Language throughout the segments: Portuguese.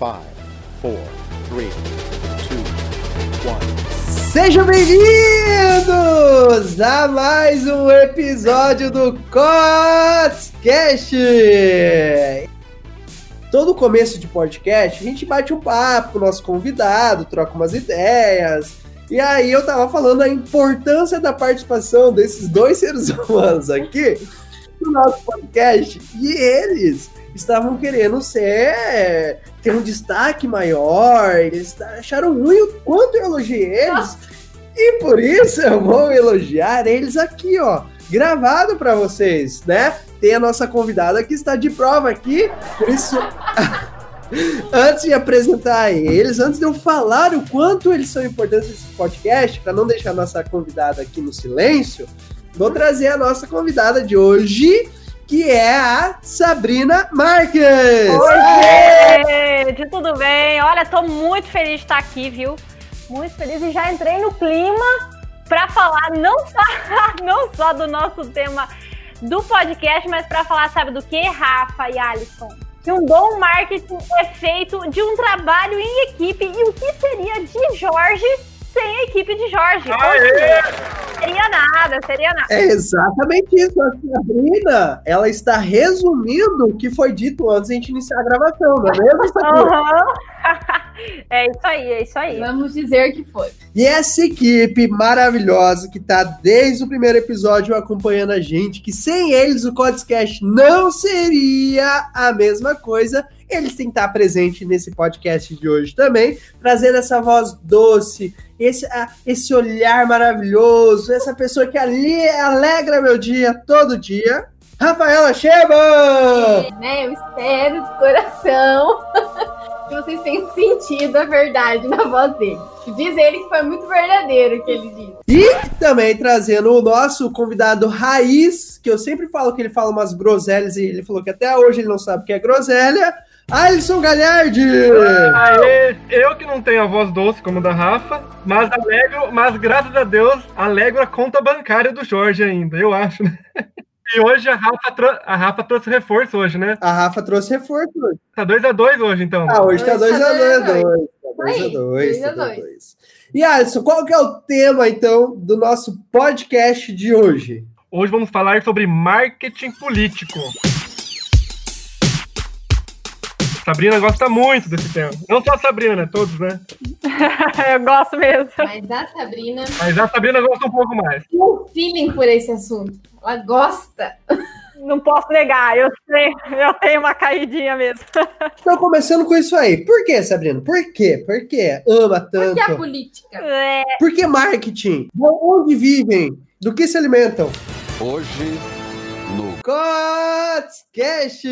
Five, four, three, two, one. Sejam bem-vindos a mais um episódio do Cotscast! Todo começo de podcast, a gente bate um papo com o nosso convidado, troca umas ideias. E aí eu tava falando a importância da participação desses dois seres humanos aqui no nosso podcast. E eles estavam querendo ser ter um destaque maior, eles acharam ruim o quanto eu elogiei eles. E por isso eu vou elogiar eles aqui, ó, gravado para vocês, né? Tem a nossa convidada que está de prova aqui, por isso antes de apresentar eles, antes de eu falar o quanto eles são importantes nesse podcast, para não deixar a nossa convidada aqui no silêncio, vou trazer a nossa convidada de hoje, que é a Sabrina Marques. Oi, gente, tudo bem? Olha, tô muito feliz de estar aqui, viu? Muito feliz e já entrei no clima para falar não só, não só do nosso tema do podcast, mas para falar, sabe do que, Rafa e Alisson? Que um bom marketing é feito de um trabalho em equipe e o que seria de Jorge sem a equipe de Jorge. Aê! Seria nada, seria nada. É exatamente isso. A Sabrina, ela está resumindo o que foi dito antes de a gente iniciar a gravação, não é mesmo, Sabrina? Uhum. é isso aí, é isso aí. Vamos dizer que foi. E essa equipe maravilhosa que está desde o primeiro episódio acompanhando a gente, que sem eles o Codescast não seria a mesma coisa. Eles têm que estar presente nesse podcast de hoje também, trazendo essa voz doce, esse, esse olhar maravilhoso, essa pessoa que ali alegra meu dia todo dia. Rafaela Sheba! É, né? Eu espero de coração que vocês tenham sentido a verdade na voz dele. Diz ele que foi muito verdadeiro o que ele disse. E também trazendo o nosso convidado Raiz, que eu sempre falo que ele fala umas groselhas e ele falou que até hoje ele não sabe o que é groselha. Alisson Galhardi! Aê, eu que não tenho a voz doce como a da Rafa, mas alegro, mas graças a Deus, alegro a conta bancária do Jorge ainda, eu acho, né? E hoje a Rafa, trou- a Rafa trouxe reforço hoje, né? A Rafa trouxe reforço hoje. Tá 2x2 hoje, então. Ah, hoje tá Hoje 2x2. tá Dois, dois a dois. Tá 2x2. Aí, dois a Tá dois. 2x2. E Alisson, qual que é o tema, então, do nosso podcast de hoje? Hoje vamos falar sobre marketing político. Sabrina gosta muito desse tema. Não só a Sabrina? Todos, né? Eu gosto mesmo. Mas a Sabrina Mas a Sabrina gosta um pouco mais. um feeling por esse assunto. Ela gosta. Não posso negar, eu sei, eu tenho uma caidinha mesmo. Então, começando com isso aí. Por que, Sabrina? Por quê? Por que ama tanto? Porque a política. É, Por que marketing? De onde vivem? Do que se alimentam? Hoje, Cotscast!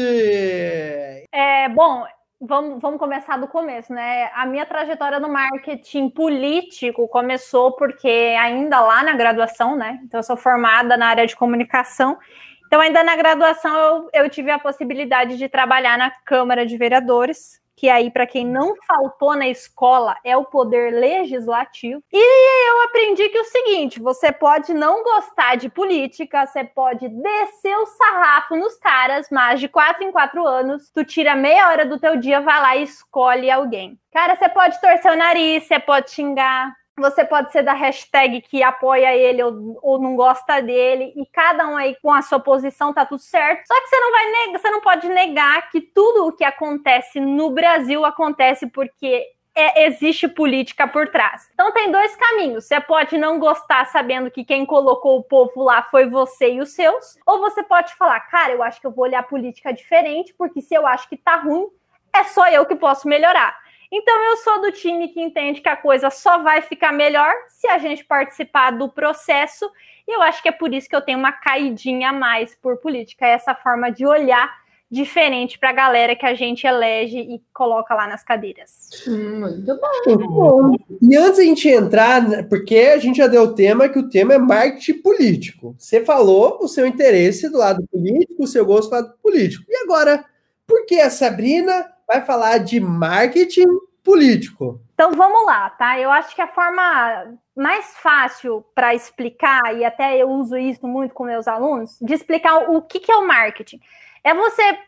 é, bom, vamos, vamos começar do começo, né? A minha trajetória no marketing político começou porque ainda lá na graduação, né? Então, eu sou formada na área de comunicação. Então, ainda na graduação, eu, eu tive a possibilidade de trabalhar na Câmara de Vereadores, que aí, para quem não faltou na escola, é o poder legislativo. E eu aprendi que é o seguinte: você pode não gostar de política, você pode descer o sarrafo nos caras, mas de quatro em quatro anos, tu tira meia hora do teu dia, vai lá e escolhe alguém. Cara, você pode torcer o nariz, você pode xingar, você pode ser da hashtag que apoia ele ou, ou não gosta dele, e cada um aí com a sua posição tá tudo certo. Só que você não vai negar, você não pode negar que tudo o que acontece no Brasil acontece porque é, existe política por trás. Então tem dois caminhos. Você pode não gostar sabendo que quem colocou o povo lá foi você e os seus, ou você pode falar, cara, eu acho que eu vou olhar política diferente, porque se eu acho que tá ruim, é só eu que posso melhorar. Então eu sou do time que entende que a coisa só vai ficar melhor se a gente participar do processo. E eu acho que é por isso que eu tenho uma caidinha a mais por política, é essa forma de olhar diferente para a galera que a gente elege e coloca lá nas cadeiras. Hum, muito bom. Muito bom. E antes a gente entrar, porque a gente já deu o tema, que o tema é marketing político. Você falou o seu interesse do lado político, o seu gosto do lado político. E agora, por que a Sabrina vai falar de marketing político? Então vamos lá, tá? Eu acho que a forma mais fácil para explicar, e até eu uso isso muito com meus alunos, de explicar o que, que é o marketing. É você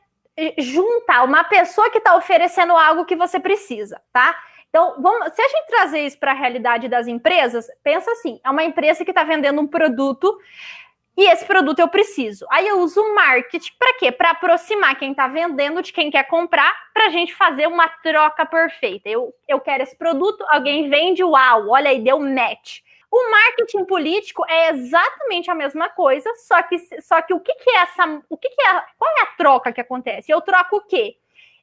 juntar uma pessoa que está oferecendo algo que você precisa, tá? Então, vamos, se a gente trazer isso para a realidade das empresas, pensa assim: é uma empresa que está vendendo um produto e esse produto eu preciso. Aí eu uso o marketing para quê? Para aproximar quem está vendendo de quem quer comprar, para a gente fazer uma troca perfeita. Eu, eu quero esse produto, alguém vende, uau, olha aí, deu match. O marketing político é exatamente a mesma coisa, só que, só que o que, que é essa. O que, que é. Qual é a troca que acontece? Eu troco o quê?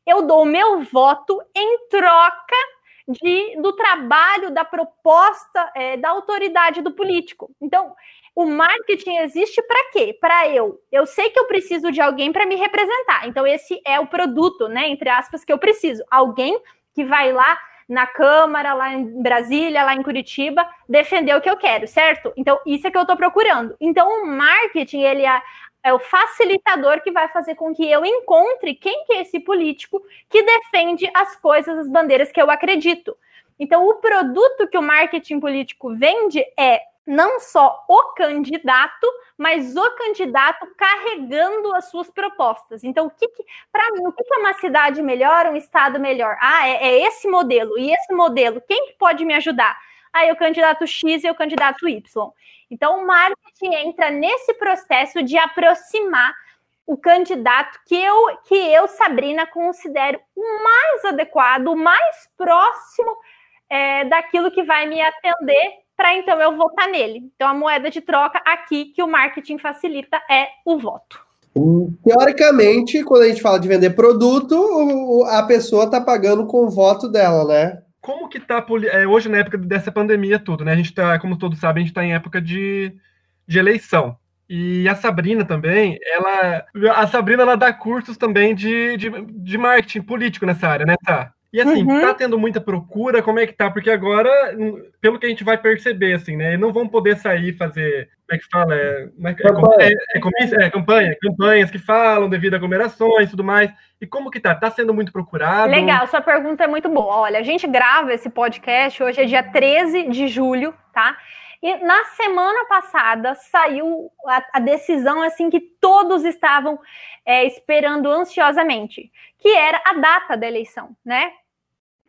Eu dou o meu voto em troca de, do trabalho, da proposta, é, da autoridade do político. Então, o marketing existe para quê? Para eu. Eu sei que eu preciso de alguém para me representar. Então, esse é o produto, né? Entre aspas, que eu preciso. Alguém que vai lá na Câmara, lá em Brasília, lá em Curitiba, defender o que eu quero, certo? Então, isso é que eu estou procurando. Então, o marketing, ele é, é, o facilitador que vai fazer com que eu encontre quem que é esse político que defende as coisas, as bandeiras que eu acredito. Então, o produto que o marketing político vende é não só o candidato, mas o candidato carregando as suas propostas. Então, o que, que para mim, o que, que, é uma cidade melhor, um estado melhor? Ah, é, é esse modelo. E esse modelo, quem que pode me ajudar? Ah, é o candidato X e o candidato Y. Então, o marketing entra nesse processo de aproximar o candidato que eu, que eu Sabrina, considero o mais adequado, o mais próximo é, daquilo que vai me atender para então eu votar nele. Então a moeda de troca aqui que o marketing facilita é o voto. Teoricamente, quando a gente fala de vender produto, a pessoa está pagando com o voto dela, né? Como que tá é, hoje na época dessa pandemia tudo, né? A gente tá, como todos sabem, a gente está em época de, de eleição. E a Sabrina também, ela. A Sabrina ela dá cursos também de, de, de marketing político nessa área, né, tá? E assim, uhum. tá tendo muita procura, como é que tá? Porque agora, pelo que a gente vai perceber, assim, né? Não vão poder sair fazer, como é que fala? É, é, campanha. É, é, campanha, campanhas que falam devido a aglomerações e tudo mais. E como que tá? Tá sendo muito procurado? Legal, sua pergunta é muito boa. Olha, a gente grava esse podcast, hoje é dia 13 de julho, tá? E na semana passada saiu a, a decisão assim que todos estavam é, esperando ansiosamente, que era a data da eleição, né?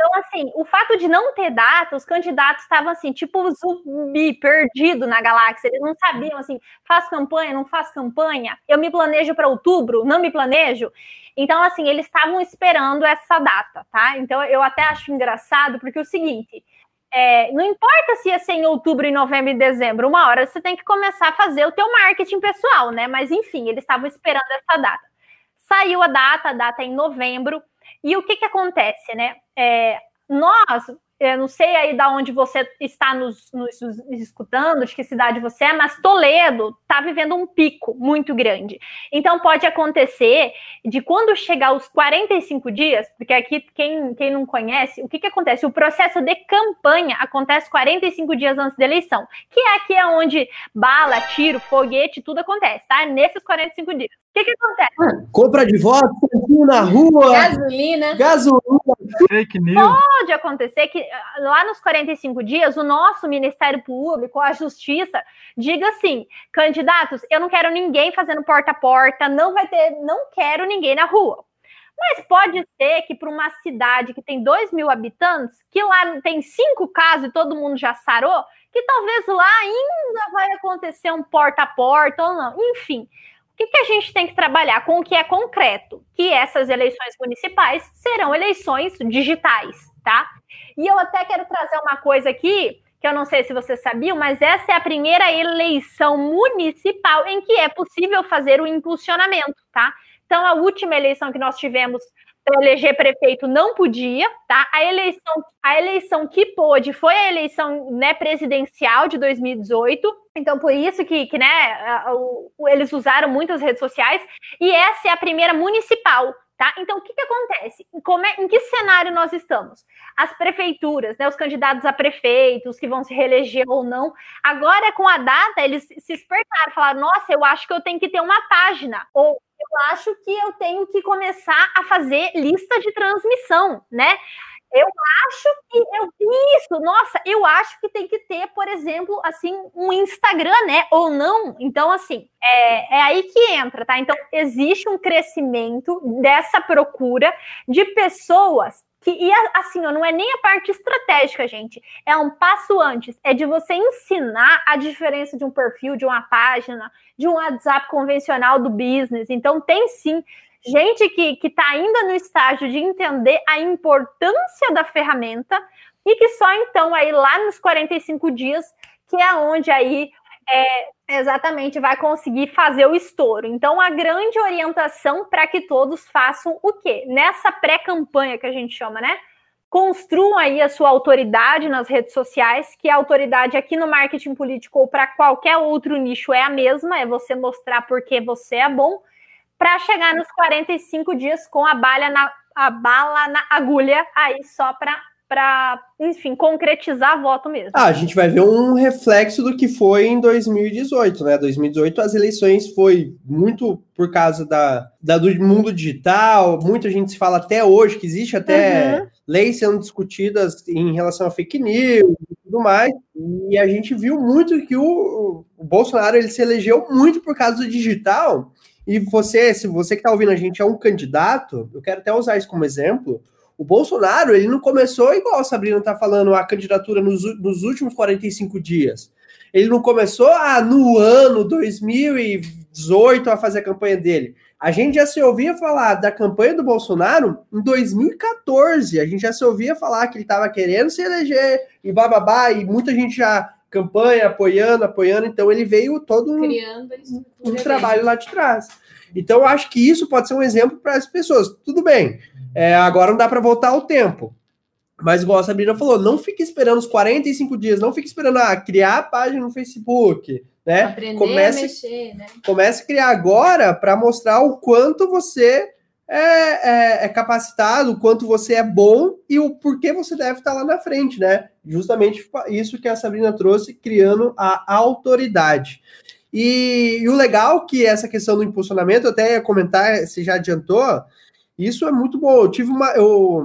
Então, assim, o fato de não ter data, os candidatos estavam assim, tipo zumbi, perdido na galáxia. Eles não sabiam assim, faz campanha, não faz campanha, eu me planejo para outubro, não me planejo. Então, assim, eles estavam esperando essa data, tá? Então, eu até acho engraçado, porque é o seguinte. É, não importa se ia ser em outubro, em novembro e dezembro, uma hora você tem que começar a fazer o teu marketing pessoal, né? Mas enfim, eles estavam esperando essa data. Saiu a data, a data é em novembro, e o que, que acontece, né? É, nós, eu não sei aí da onde você está nos, nos, escutando, de que cidade você é, mas Toledo está vivendo um pico muito grande. Então pode acontecer de quando chegar os 45 dias, porque aqui quem, quem não conhece, o que, que acontece? O processo de campanha acontece 45 dias antes da eleição, que é aqui onde bala, tiro, foguete, tudo acontece, tá? Nesses 45 dias. O que, que acontece? Ah, compra de voto, na rua. Gasolina. Gasolina. Fake news. Pode acontecer que ah, lá nos 45 dias, o nosso Ministério Público, a Justiça, diga assim: candidatos, eu não quero ninguém fazendo porta a porta, não vai ter, não quero ninguém na rua. Mas pode ser que para uma cidade que tem 2 mil habitantes, que lá tem cinco casos e todo mundo já sarou, que talvez lá ainda vai acontecer um porta a porta ou não. Enfim, que, que a gente tem que trabalhar com o que é concreto? Que essas eleições municipais serão eleições digitais, tá? E eu até quero trazer uma coisa aqui, que eu não sei se vocês sabiam, mas essa é a primeira eleição municipal em que é possível fazer o impulsionamento, tá? Então, a última eleição que nós tivemos para eleger prefeito não podia, tá? A eleição, a eleição que pôde foi a eleição né, presidencial de 2018. Então, por isso que, que né, eles usaram muitas redes sociais. E essa é a primeira municipal, Tá? Então, o que, que acontece? É, em que cenário nós estamos? As prefeituras, né, os candidatos a prefeitos que vão se reeleger ou não, agora com a data, eles se espertaram, falaram: nossa, eu acho que eu tenho que ter uma página, ou eu acho que eu tenho que começar a fazer lista de transmissão, né? Eu acho que eu isso, nossa, eu acho que tem que ter, por exemplo, assim, um Instagram, né? Ou não. Então, assim, é, é aí que entra, tá? Então, existe um crescimento dessa procura de pessoas que, e assim, não é nem a parte estratégica, gente. É um passo antes. É de você ensinar a diferença de um perfil, de uma página, de um WhatsApp convencional do business. Então, tem sim gente que está ainda no estágio de entender a importância da ferramenta e que só então aí lá nos 45 dias que é onde aí é, exatamente vai conseguir fazer o estouro. Então a grande orientação para que todos façam o quê? Nessa pré-campanha que a gente chama, né? Construam aí a sua autoridade nas redes sociais, que a autoridade aqui no marketing político ou para qualquer outro nicho é a mesma, é você mostrar porque você é bom para chegar nos 45 dias com a bala na, a bala na agulha aí só para para, enfim, concretizar voto mesmo. Ah, a gente vai ver um reflexo do que foi em 2018, né? 2018 as eleições foi muito por causa da, da do mundo digital, muita gente se fala até hoje que existe até uhum. leis sendo discutidas em relação a fake news e tudo mais. E a gente viu muito que o, o Bolsonaro ele se elegeu muito por causa do digital e você, se você que está ouvindo a gente é um candidato, eu quero até usar isso como exemplo. O Bolsonaro, ele não começou igual a Sabrina está falando, a candidatura nos, nos, últimos 45 dias. Ele não começou ah, no ano 2018 a fazer a campanha dele. A gente já se ouvia falar da campanha do Bolsonaro em 2014. A gente já se ouvia falar que ele estava querendo se eleger e bababá, e muita gente já campanha, apoiando, apoiando. Então ele veio todo um, um, trabalho lá de trás. Então eu acho que isso pode ser um exemplo para as pessoas. Tudo bem, é, agora não dá para voltar ao tempo. Mas igual a Sabrina falou, não fique esperando os 45 dias, não fique esperando ah, criar a página no Facebook, né? Aprender comece, a mexer, né? Comece a criar agora para mostrar o quanto você é, é, é, capacitado, o quanto você é bom e o porquê você deve estar lá na frente, né? Justamente isso que a Sabrina trouxe, criando a autoridade. E, e o legal que essa questão do impulsionamento, até comentar, se já adiantou, isso é muito bom. Eu tive uma. Eu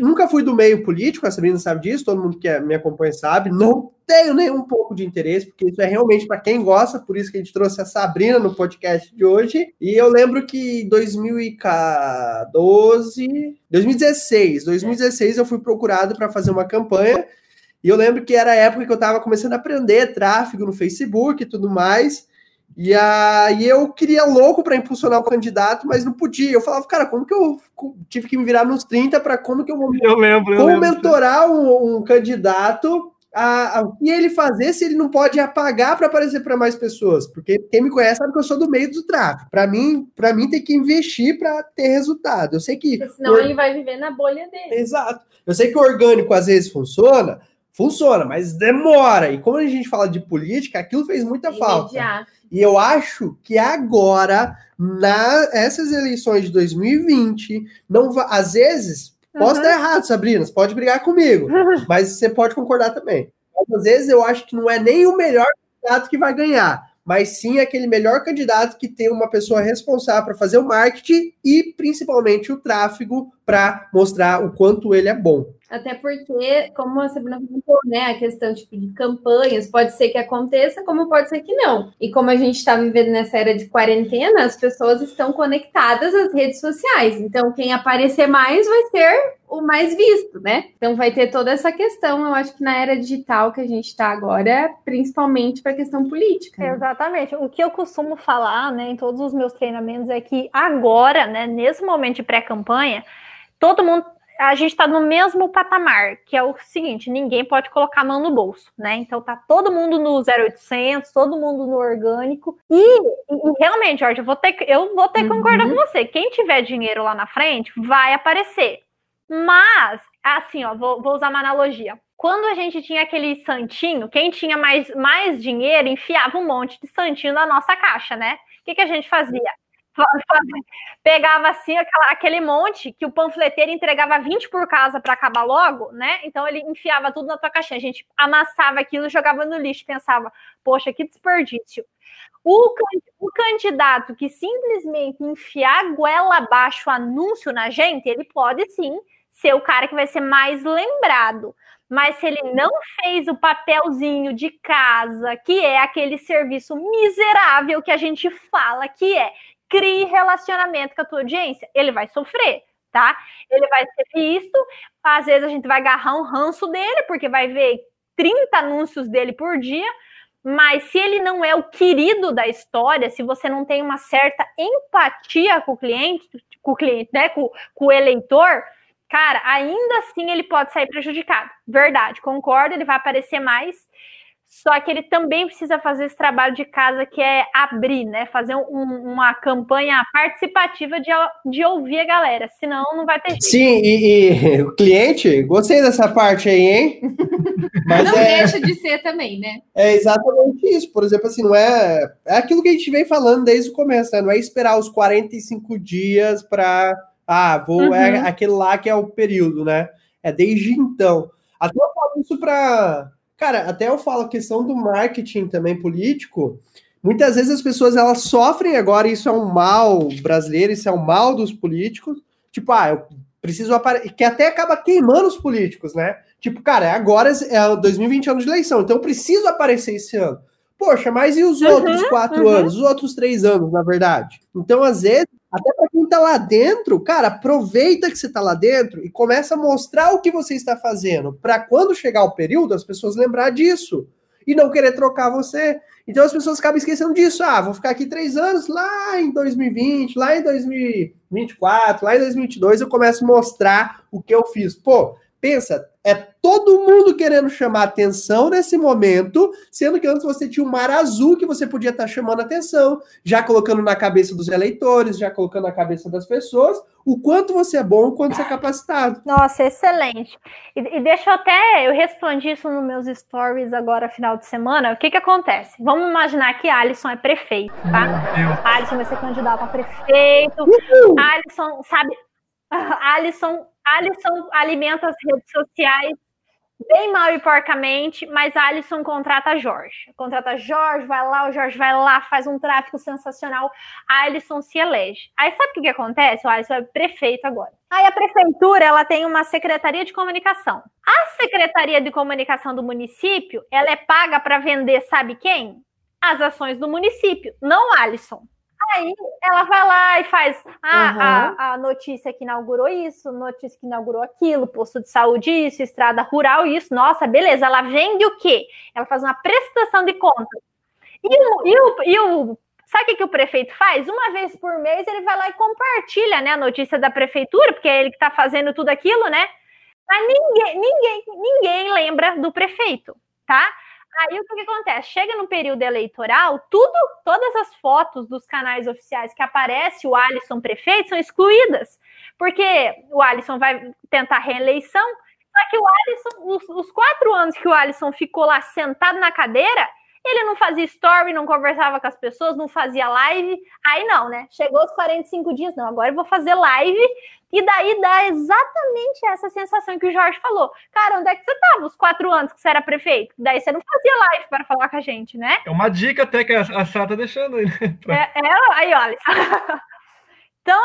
nunca fui do meio político, a Sabrina sabe disso, todo mundo que é, me acompanha sabe. Não tenho nem um pouco de interesse, porque isso é realmente para quem gosta, por isso que a gente trouxe a Sabrina no podcast de hoje. E eu lembro que em 2012, 2016, 2016 eu fui procurado para fazer uma campanha. E eu lembro que era a época que eu estava começando a aprender tráfego no Facebook e tudo mais. E aí eu queria louco para impulsionar o candidato, mas não podia. Eu falava, cara, como que eu tive que me virar nos 30 para como que eu vou eu lembro, como eu mentorar um, um, candidato a, a, e ele fazer se ele não pode apagar para aparecer para mais pessoas? Porque quem me conhece sabe que eu sou do meio do tráfico. Para mim, para mim tem que investir para ter resultado. Eu sei que Porque senão ele vai viver na bolha dele. Exato. Eu sei que o orgânico às vezes funciona, funciona, mas demora. E como a gente fala de política, aquilo fez muita Imediato. falta. E eu acho que agora, nessas eleições de 2020, não va... às vezes, posso estar errado, Sabrina, você pode brigar comigo, mas você pode concordar também. Às vezes eu acho que não é nem o melhor candidato que vai ganhar, mas sim aquele melhor candidato que tem uma pessoa responsável para fazer o marketing e principalmente o tráfego para mostrar o quanto ele é bom. Até porque, como a Sabrina comentou, né, a questão tipo, de campanhas, pode ser que aconteça, como pode ser que não. E como a gente está vivendo nessa era de quarentena, as pessoas estão conectadas às redes sociais. Então, quem aparecer mais vai ser o mais visto, né? Então, vai ter toda essa questão, eu acho que na era digital que a gente está agora, principalmente para a questão política. Né? Exatamente. O que eu costumo falar, né, em todos os meus treinamentos é que agora, né, nesse momento de pré-campanha, todo mundo a gente está no mesmo patamar, que é o seguinte: ninguém pode colocar a mão no bolso, né? Então tá todo mundo no 0800, todo mundo no orgânico. E, e realmente, Jorge, eu vou ter, eu vou ter que concordar uhum. com você. Quem tiver dinheiro lá na frente vai aparecer. Mas, assim, ó, vou, vou usar uma analogia. Quando a gente tinha aquele santinho, quem tinha mais, mais dinheiro enfiava um monte de santinho na nossa caixa, né? O que, que a gente fazia? Pegava assim aquela, aquele monte que o panfleteiro entregava 20 por casa para acabar logo, né? Então ele enfiava tudo na tua caixinha. A gente amassava aquilo, jogava no lixo, pensava, poxa, que desperdício. O, o candidato que simplesmente enfiar goela abaixo anúncio na gente, ele pode sim ser o cara que vai ser mais lembrado. Mas se ele não fez o papelzinho de casa, que é aquele serviço miserável que a gente fala que é crie relacionamento com a tua audiência, ele vai sofrer, tá? Ele vai ser visto, às vezes a gente vai agarrar um ranço dele, porque vai ver 30 anúncios dele por dia, mas se ele não é o querido da história, se você não tem uma certa empatia com o cliente, com o cliente, né, com, com o eleitor, cara, ainda assim ele pode sair prejudicado. Verdade, concordo, ele vai aparecer mais. Só que ele também precisa fazer esse trabalho de casa que é abrir, né? Fazer um, uma campanha participativa de, de ouvir a galera, senão não vai ter jeito. Sim, e, e o cliente, gostei dessa parte aí, hein? Mas não é, deixa de ser também, né? É exatamente isso. Por exemplo, assim, não é. É aquilo que a gente vem falando desde o começo, né? Não é esperar os 45 dias para. Ah, vou. É uhum. É aquele lá que é o período, né? É desde então. Até eu falo isso para Cara, até eu falo a questão do marketing também político. Muitas vezes as pessoas elas sofrem agora, isso é um mal brasileiro, isso é um mal dos políticos. Tipo, ah, eu preciso aparecer. Que até acaba queimando os políticos, né? Tipo, cara, agora é 2020 anos de eleição, então eu preciso aparecer esse ano. Poxa, mas e os uhum, outros quatro uhum. anos, os outros três anos, na verdade? Então, às vezes, até para quem tá lá dentro, cara, aproveita que você tá lá dentro e começa a mostrar o que você está fazendo, para quando chegar o período, as pessoas lembrar disso e não querer trocar você. Então as pessoas acabam esquecendo disso. Ah, vou ficar aqui três anos, lá em 2020, lá em 2024, lá em 2022 eu começo a mostrar o que eu fiz. Pô, pensa, é todo mundo querendo chamar atenção nesse momento, sendo que antes você tinha um mar azul que você podia estar tá chamando atenção, já colocando na cabeça dos eleitores, já colocando na cabeça das pessoas, o quanto você é bom, o quanto você é capacitado. Nossa, excelente. E, e deixa eu até, eu respondi isso nos meus stories agora, final de semana. O que que acontece? Vamos imaginar que Alisson é prefeito, tá? Alisson vai ser candidato a prefeito. Uhul. Alisson, sabe, Alisson, Alisson alimenta as redes sociais bem mal e porcamente, mas Alisson contrata Jorge. Contrata Jorge, vai lá, o Jorge vai lá, faz um tráfico sensacional, Alisson se elege. Aí sabe o que, que acontece? O Alisson é prefeito agora. Aí a prefeitura, ela tem uma secretaria de comunicação. A secretaria de comunicação do município, ela é paga para vender, sabe quem? As ações do município, não Alisson. Aí ela vai lá e faz ah, uhum. a, a, notícia que inaugurou isso, notícia que inaugurou aquilo, posto de saúde isso, estrada rural isso. Nossa, beleza. Ela vende o quê? Ela faz uma prestação de contas. E o, e o, e o sabe o que, que o prefeito faz? Uma vez por mês ele vai lá e compartilha né, a notícia da prefeitura, porque é ele que está fazendo tudo aquilo, né? Mas ninguém, ninguém, ninguém lembra do prefeito, tá? Aí o que, que, acontece? Chega no período eleitoral, tudo, todas as fotos dos canais oficiais que aparece o Alisson prefeito são excluídas, porque o Alisson vai tentar reeleição. Só que o Alisson, os, os quatro anos que o Alisson ficou lá sentado na cadeira, ele não fazia story, não conversava com as pessoas, não fazia live. Aí não, né? Chegou os 45 dias, não, agora eu vou fazer live. E daí dá exatamente essa sensação que o Jorge falou. Cara, onde é que você estava os quatro anos que você era prefeito? Daí você não fazia live para falar com a gente, né? É uma dica até que a Sá tá deixando aí. Né? É, é, aí, olha. então,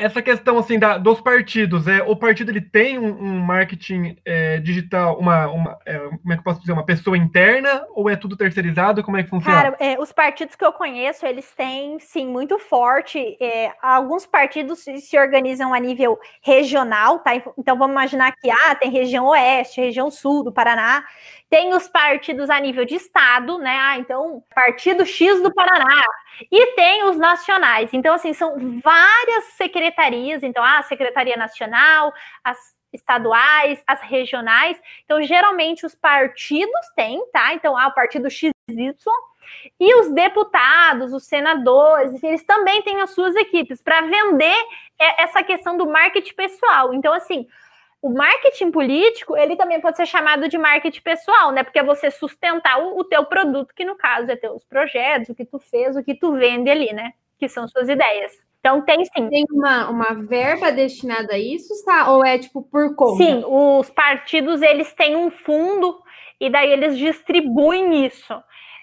essa questão assim da, dos partidos, é o partido ele tem um, um marketing é, digital, uma, uma é, como é que posso dizer, uma pessoa interna ou é tudo terceirizado? Como é que funciona? Cara, é, os partidos que eu conheço, eles têm sim muito forte. É, alguns partidos se organizam a nível regional, tá? Então vamos imaginar que ah, tem região oeste, região sul do Paraná. Tem os partidos a nível de estado, né? Ah, então, Partido X do Paraná. E tem os nacionais. Então, assim, são várias secretarias. Então, a Secretaria Nacional, as estaduais, as regionais. Então, geralmente, os partidos têm, tá? Então, há o Partido XY. E os deputados, os senadores, eles também têm as suas equipes para vender essa questão do marketing pessoal. Então, assim, o marketing político, ele também pode ser chamado de marketing pessoal, né? Porque é você sustentar o, o teu produto, que no caso é teus projetos, o que tu fez, o que tu vende ali, né? Que são suas ideias. Então tem sim. Tem uma, uma verba destinada a isso, tá? Ou é tipo por conta? Sim, os partidos eles têm um fundo e daí eles distribuem isso.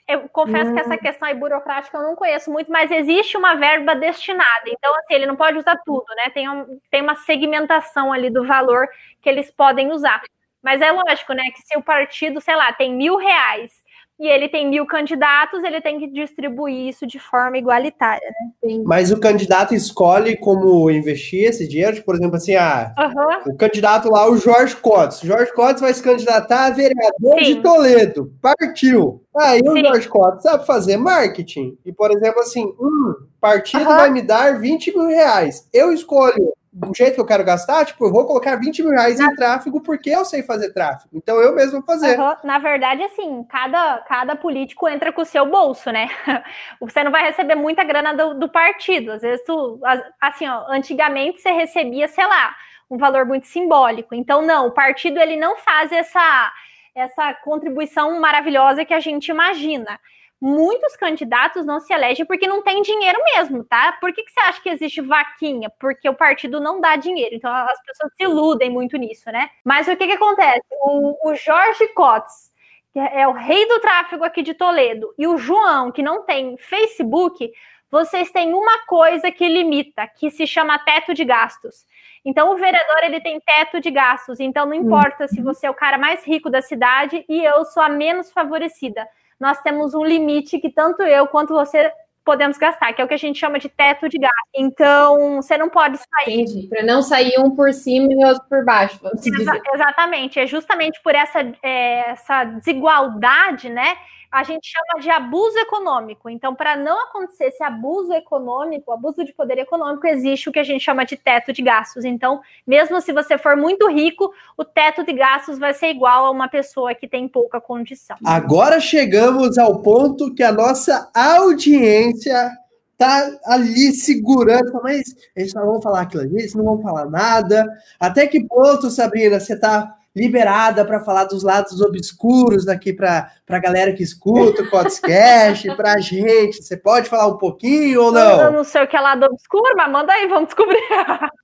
Eu confesso hum. que essa hum. questão aí burocrática eu não conheço muito, mas existe uma verba destinada. Então, assim, ele não pode usar tudo, né? Tem, um, tem uma segmentação ali do valor que eles podem usar. Mas é lógico, né? Que se o partido, sei lá, tem mil reais e ele tem mil candidatos, ele tem que distribuir isso de forma igualitária, né? Mas o candidato escolhe como investir esse dinheiro, tipo, por exemplo, assim, ah, uhum. o candidato lá, o Jorge Cotes. Jorge Cotes vai se candidatar a vereador Sim. de Toledo. Partiu. Aí Sim. o Jorge Cotes sabe fazer marketing. E, por exemplo, assim, um partido uhum. vai me dar 20 mil reais. Eu escolho do jeito que eu quero gastar, tipo, eu vou colocar 20 mil reais em tráfego porque eu sei fazer tráfego. Então eu mesmo vou fazer. Uhum. Na verdade, assim, cada, cada político entra com o seu bolso, né? Você não vai receber muita grana do, do partido. Às vezes tu, assim, ó, antigamente você recebia, sei lá, um valor muito simbólico. Então, não, o partido ele não faz essa, essa contribuição maravilhosa que a gente imagina muitos candidatos não se elegem porque não tem dinheiro mesmo, tá? Por que, que você acha que existe vaquinha? Porque o partido não dá dinheiro. Então as pessoas se iludem muito nisso, né? Mas o que, que acontece? O, o Jorge Cotes, que é o rei do tráfego aqui de Toledo, e o João, que não tem Facebook, vocês têm uma coisa que limita, que se chama teto de gastos. Então, o vereador ele tem teto de gastos. Então, não importa se você é o cara mais rico da cidade e eu sou a menos favorecida nós temos um limite que tanto eu quanto você podemos gastar, que é o que a gente chama de teto de gasto. Então, você não pode sair. Entendi, para não sair um por cima e outro por baixo. Exa exatamente, é justamente por essa, é, essa desigualdade, né? A gente chama de abuso econômico. Então, para não acontecer esse abuso econômico, abuso de poder econômico, existe o que a gente chama de teto de gastos. Então, mesmo se você for muito rico, o teto de gastos vai ser igual a uma pessoa que tem pouca condição. Agora chegamos ao ponto que a nossa audiência tá ali segurando, mas eles não vão falar aquilo ali, eles não vão falar nada. Até que ponto, Sabrina, você tá liberada para falar dos lados obscuros aqui para a galera que escuta o podcast, para a gente. Você pode falar um pouquinho ou não? Eu não sei o que é lado obscuro, mas manda aí, vamos descobrir.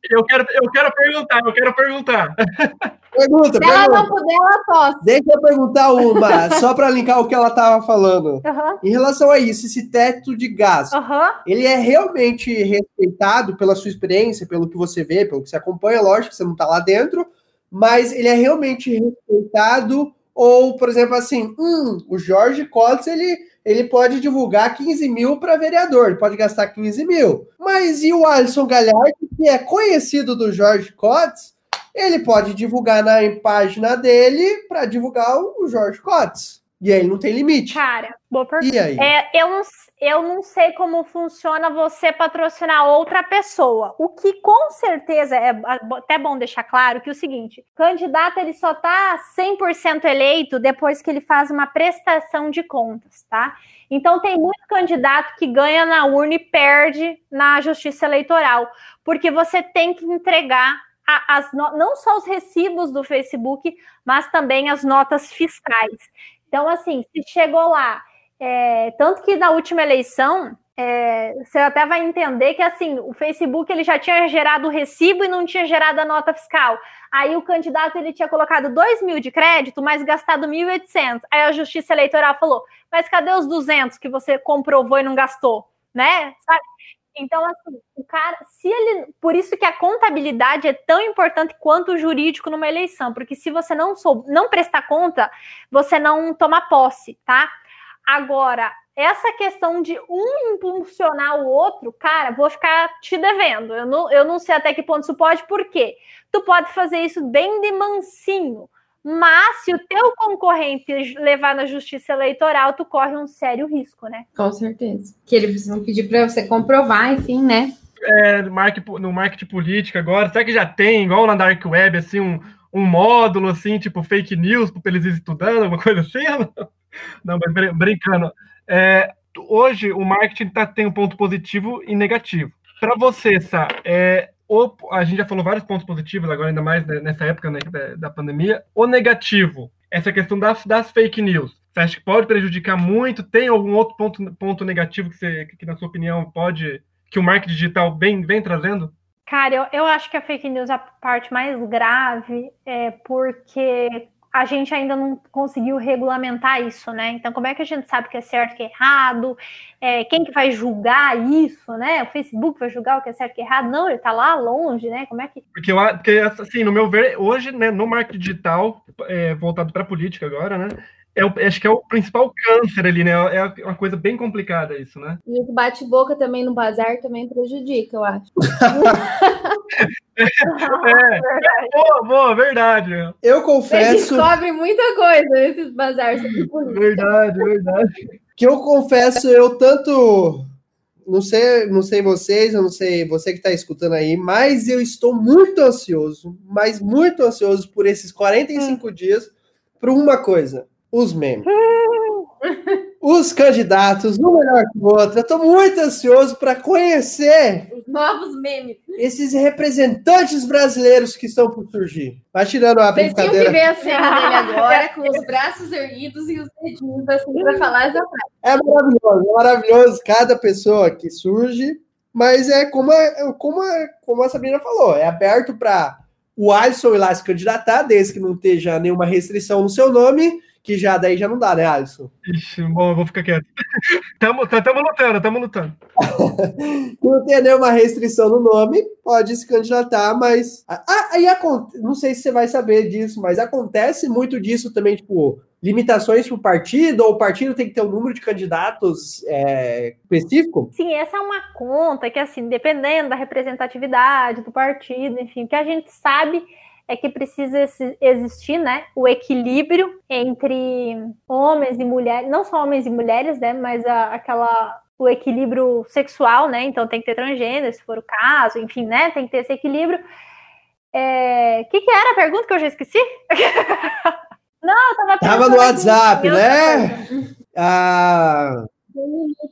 Eu quero, eu quero perguntar, eu quero perguntar. Pergunta, Se ela não puder, ela tosse. Deixa eu perguntar uma, só para linkar o que ela estava falando. Uhum. Em relação a isso, esse teto de gás, uhum. ele é realmente respeitado pela sua experiência, pelo que você vê, pelo que você acompanha, lógico que você não está lá dentro, mas ele é realmente respeitado, ou, por exemplo, assim, hum, o Jorge Cotes, ele, ele pode divulgar 15 mil para vereador, ele pode gastar 15 mil. Mas e o Alisson Galhardo, que é conhecido do Jorge Cotes, ele pode divulgar na página dele para divulgar o Jorge Cotes. E aí não tem limite. Cara, boa pergunta. E aí? É, eu, não, eu não sei como funciona você patrocinar outra pessoa. O que com certeza é até bom deixar claro que é o seguinte: candidato ele só tá 100% eleito depois que ele faz uma prestação de contas, tá? Então tem muito candidato que ganha na urna e perde na justiça eleitoral, porque você tem que entregar as, não só os recibos do Facebook, mas também as notas fiscais. Então, assim, se chegou lá, é, tanto que na última eleição, é, você até vai entender que assim o Facebook ele já tinha gerado o recibo e não tinha gerado a nota fiscal. Aí o candidato ele tinha colocado 2 mil de crédito, mas gastado 1.800. Aí a Justiça Eleitoral falou: mas cadê os 200 que você comprovou e não gastou, né? Sabe? Então, assim, o cara, se ele. Por isso que a contabilidade é tão importante quanto o jurídico numa eleição, porque se você não sou, não prestar conta, você não toma posse, tá? Agora, essa questão de um impulsionar o outro, cara, vou ficar te devendo. Eu não, eu não sei até que ponto isso pode, por quê? Tu pode fazer isso bem de mansinho. Mas se o teu concorrente levar na justiça eleitoral, tu corre um sério risco, né? Com certeza. Que eles vão pedir para você comprovar, enfim, né? É, no marketing político agora, será que já tem, igual na Dark Web, assim, um, um módulo, assim, tipo fake news, para eles estudando, alguma coisa assim? Não, mas brincando. É, hoje, o marketing tá, tem um ponto positivo e negativo. Para você, Sá, é, o, a gente já falou vários pontos positivos agora, ainda mais nessa época né, da, da, pandemia. O negativo, essa questão das, das fake news. Você acha que pode prejudicar muito? Tem algum outro ponto, ponto negativo que, você, que, na sua opinião, pode. que o marketing digital vem, vem trazendo? Cara, eu, eu acho que a fake news é a parte mais grave, é porque a gente ainda não conseguiu regulamentar isso, né? Então, como é que a gente sabe que é certo e que é errado? É, quem que vai julgar isso, né? O Facebook vai julgar o que é certo e que é errado? Não, ele tá lá longe, né? Como é que. Porque, eu, porque assim, no meu ver, hoje, né, no marketing digital, é, voltado para política agora, né? É o, acho que é o principal câncer ali, né? É uma coisa bem complicada isso, né? E o bate-boca também no bazar também prejudica, eu acho. é, é, boa, boa, verdade. Eu confesso. Você descobre muita coisa nesses bazar. Verdade, verdade. Que eu confesso, eu tanto. Não sei, não sei vocês, eu não sei você que está escutando aí, mas eu estou muito ansioso, mas muito ansioso por esses 45 hum. dias por uma coisa os memes. os candidatos, um melhor que o outro. Eu estou muito ansioso para conhecer os novos memes. Esses representantes brasileiros que estão por surgir. Vai tirando a Vocês brincadeira. Vocês que ver a cena dele agora, com os braços erguidos e os dedinhos assim para falar frase. É maravilhoso, é maravilhoso cada pessoa que surge, mas é como a, como a, como a Sabrina falou, é aberto para o Alisson ir lá se candidatar, desde que não esteja nenhuma restrição no seu nome que já daí já não dá, né, Alisson? Ixi, bom, eu vou ficar quieto. Tamo, tamo lutando, tamo lutando. não tem nenhuma restrição no nome, pode se candidatar, mas. Ah, aí não sei se você vai saber disso, mas acontece muito disso também, tipo, limitações para o partido, ou o partido tem que ter um número de candidatos é, específico? Sim, essa é uma conta que, assim, dependendo da representatividade do partido, enfim, que a gente sabe é que precisa existir, né, o equilíbrio entre homens e mulheres, não só homens e mulheres, né, mas a, aquela o equilíbrio sexual, né? Então tem que ter transgênero, se for o caso, enfim, né? Tem que ter esse equilíbrio. O é... que, que era a pergunta que eu já esqueci? não, eu tava, tava no WhatsApp, né? Ah,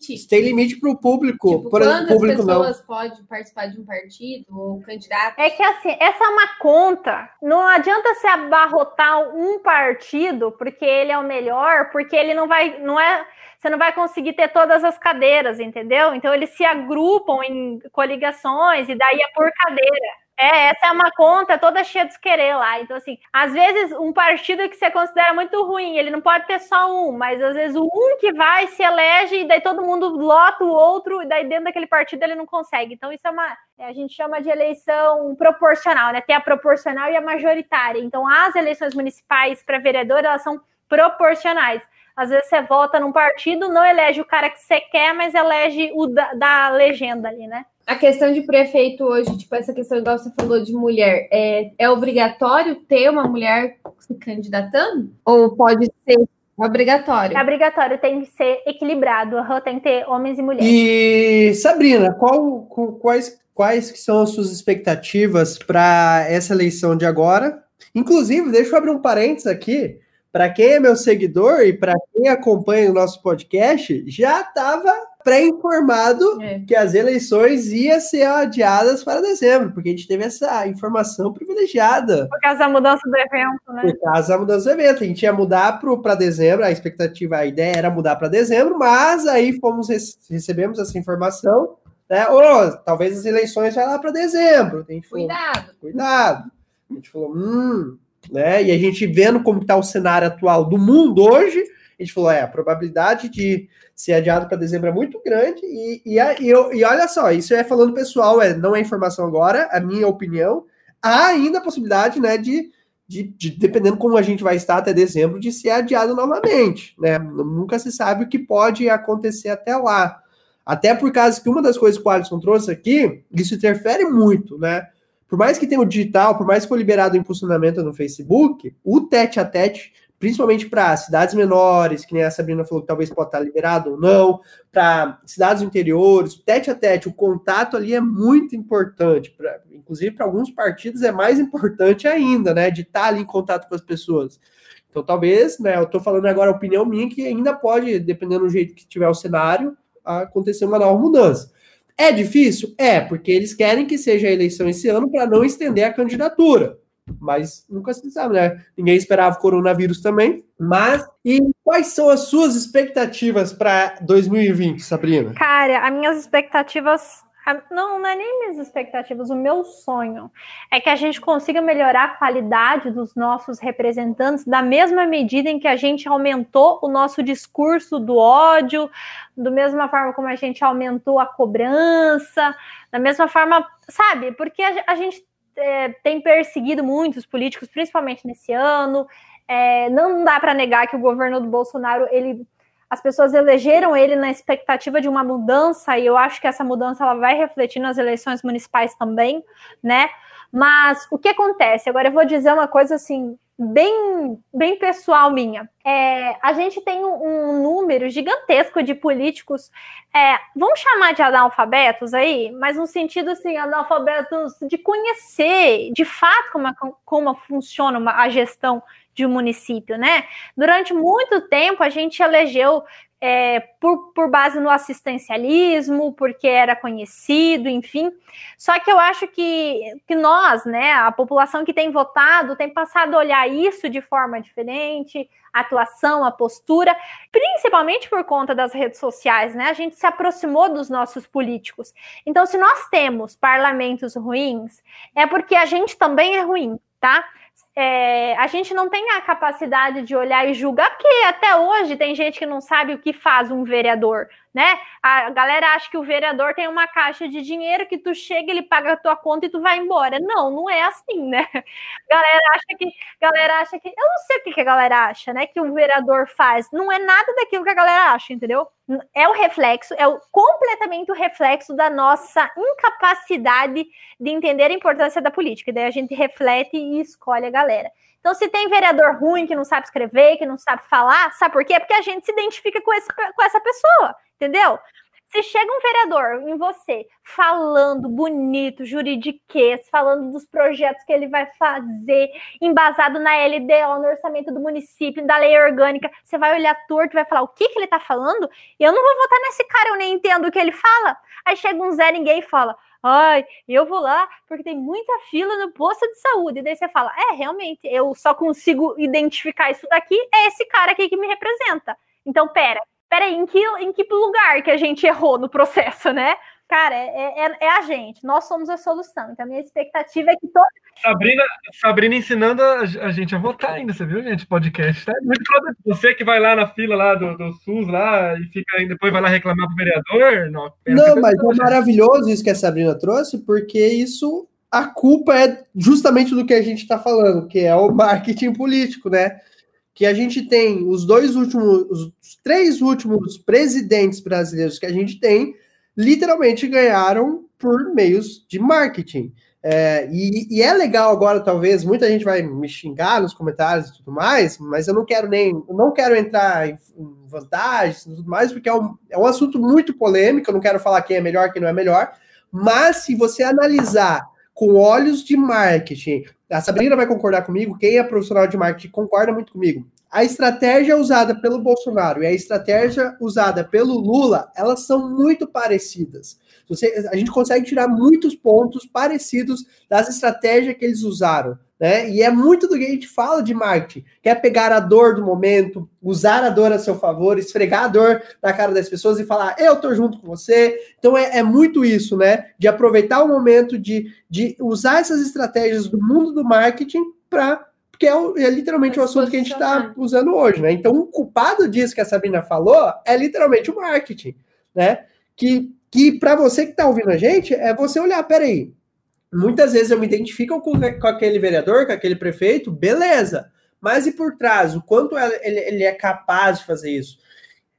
tem limite. Tem limite para o público. Tipo, Por quantas público, pessoas não. podem participar de um partido ou candidato? É que assim, essa é uma conta. Não adianta se abarrotar um partido porque ele é o melhor, porque ele não vai, não é, você não vai conseguir ter todas as cadeiras, entendeu? Então eles se agrupam em coligações e daí é por cadeira. É, essa é uma conta toda cheia de querer lá. Então, assim, às vezes um partido que você considera muito ruim, ele não pode ter só um, mas às vezes o um que vai se elege e daí todo mundo lota o outro, e daí dentro daquele partido ele não consegue. Então, isso é uma. É, a gente chama de eleição proporcional, né? Tem a proporcional e a majoritária. Então, as eleições municipais para vereador, elas são proporcionais. Às vezes você vota num partido, não elege o cara que você quer, mas elege o da, da legenda ali, né? a questão de prefeito hoje, tipo, essa questão igual você falou de mulher, é, é obrigatório ter uma mulher se candidatando? Ou pode ser obrigatório? É obrigatório, tem que ser equilibrado, tem que ter homens e mulheres. E, Sabrina, qual, quais, quais que são as suas expectativas para essa eleição de agora? Inclusive, deixa eu abrir um parênteses aqui. Para quem é meu seguidor e para quem acompanha o nosso podcast, já estava pré-informado é. que as eleições iam ser adiadas para dezembro, porque a gente teve essa informação privilegiada. Por causa da mudança do evento, né? Por causa da mudança do evento. A gente ia mudar para dezembro, a expectativa, a ideia era mudar para dezembro, mas aí fomos recebemos essa informação, né? Oh, talvez as eleições vá lá para dezembro. A gente falou, cuidado. Cuidado. A gente falou, hum, né? E a gente vendo como está o cenário atual do mundo hoje, a gente falou, é, a probabilidade de ser adiado para dezembro é muito grande, e, e, e, e, olha só, isso é falando pessoal, é, não é informação agora, a minha opinião, há ainda a possibilidade, né, de, de, de, dependendo como a gente vai estar até dezembro, de ser adiado novamente, né, nunca se sabe o que pode acontecer até lá, até por causa que uma das coisas que o Alisson trouxe aqui, isso interfere muito, né, por mais que tenha o digital, por mais que for liberado o impulsionamento no Facebook, o tete a tete principalmente para cidades menores, que nem a Sabrina falou que talvez pode estar liberado ou não, para cidades interiores, tete a tete, o contato ali é muito importante, pra, inclusive para alguns partidos é mais importante ainda, né, de estar ali em contato com as pessoas. Então, talvez, né, eu estou falando agora a opinião minha, que ainda pode, dependendo do jeito que tiver o cenário, acontecer uma nova mudança. É difícil? É, porque eles querem que seja a eleição esse ano para não estender a candidatura mas nunca se sabe, né? Ninguém esperava o coronavírus também. Mas, e quais são as suas expectativas para 2020, Sabrina? Cara, as minhas expectativas não, não é nem minhas expectativas, o meu sonho é que a gente consiga melhorar a qualidade dos nossos representantes da mesma medida em que a gente aumentou o nosso discurso do ódio, da mesma forma como a gente aumentou a cobrança, da mesma forma, sabe? Porque a, gente é, tem perseguido muitos políticos, principalmente nesse ano. É, não dá para negar que o governo do Bolsonaro ele as pessoas elegeram ele na expectativa de uma mudança, e eu acho que essa mudança ela vai refletir nas eleições municipais também, né? Mas o que acontece? Agora eu vou dizer uma coisa assim, bem, bem pessoal minha. É, a gente tem um, um, número gigantesco de políticos, é, vamos chamar de analfabetos aí, mas no sentido assim, analfabetos de conhecer de fato como, como funciona uma, a gestão de um município, né? Durante muito tempo a gente elegeu é, por, por base no assistencialismo, porque era conhecido, enfim. Só que eu acho que, que nós, né, a população que tem votado, tem passado a olhar isso de forma diferente, a atuação, a postura, principalmente por conta das redes sociais, né? A gente se aproximou dos nossos políticos. Então, se nós temos parlamentos ruins, é porque a gente também é ruim, tá? É, a gente não tem a capacidade de olhar e julgar, porque até hoje tem gente que não sabe o que faz um vereador né? A galera acha que o vereador tem uma caixa de dinheiro que tu chega, ele paga a tua conta e tu vai embora. Não, não é assim, né? Galera acha que, galera acha que, eu não sei o que, que a galera acha, né? Que o vereador faz. Não é nada daquilo que a galera acha, entendeu? É o reflexo, é o, completamente o reflexo da nossa incapacidade de entender a importância da política. E daí a gente reflete e escolhe a galera. Então, se tem vereador ruim que não sabe escrever, que não sabe falar, sabe por quê? Porque a gente se identifica com, esse, com essa pessoa, entendeu? Se chega um vereador em você falando bonito, juridiquês, falando dos projetos que ele vai fazer, embasado na LDO, no orçamento do município, da lei orgânica, você vai olhar torto e vai falar o que, que ele tá falando? Eu não vou votar nesse cara, eu nem entendo o que ele fala. Aí chega um Zé Ninguém fala: ai, eu vou lá porque tem muita fila no posto de saúde. E daí você fala, é, realmente, eu só consigo identificar isso daqui, é esse cara aqui que me representa. Então, pera, pera aí, em que, em que lugar que a gente errou no processo, né? Cara, é, é, é, a gente, nós somos a solução. Então, a minha expectativa é que todo. Sabrina, Sabrina ensinando a, a gente a votar ainda, você viu, gente? Podcast. Tá? Você que vai lá na fila lá do, do SUS lá e fica e depois vai lá reclamar pro vereador. Não, não mas é maravilhoso isso que a Sabrina trouxe, porque isso. A culpa é justamente do que a gente está falando, que é o marketing político, né? Que a gente tem os dois últimos, os três últimos presidentes brasileiros que a gente tem literalmente ganharam por meios de marketing. É, e, e, é legal agora, talvez, muita gente vai me xingar nos comentários e tudo mais, mas eu não quero nem, não quero entrar em, em vantagens e tudo mais, porque é um, é um assunto muito polêmico, eu não quero falar quem é melhor, quem não é melhor, mas se você analisar com olhos de marketing, a Sabrina vai concordar comigo, quem é profissional de marketing concorda muito comigo a estratégia usada pelo Bolsonaro e a estratégia usada pelo Lula, elas são muito parecidas. Você, a gente consegue tirar muitos pontos parecidos das estratégias que eles usaram. Né? E é muito do que a gente fala de marketing, que é pegar a dor do momento, usar a dor a seu favor, esfregar a dor na cara das pessoas e falar, eu tô junto com você. Então é, é muito isso, né? De aproveitar o momento de, de usar essas estratégias do mundo do marketing para que é, é literalmente o assunto que a gente está usando hoje, né? Então, o culpado disso que a Sabrina falou é literalmente o marketing, né? Que, que para você que está ouvindo a gente, é você olhar, peraí, muitas vezes eu me identifico com, com aquele vereador, com aquele prefeito, beleza, mas e por trás, o quanto ele, ele é capaz de fazer isso?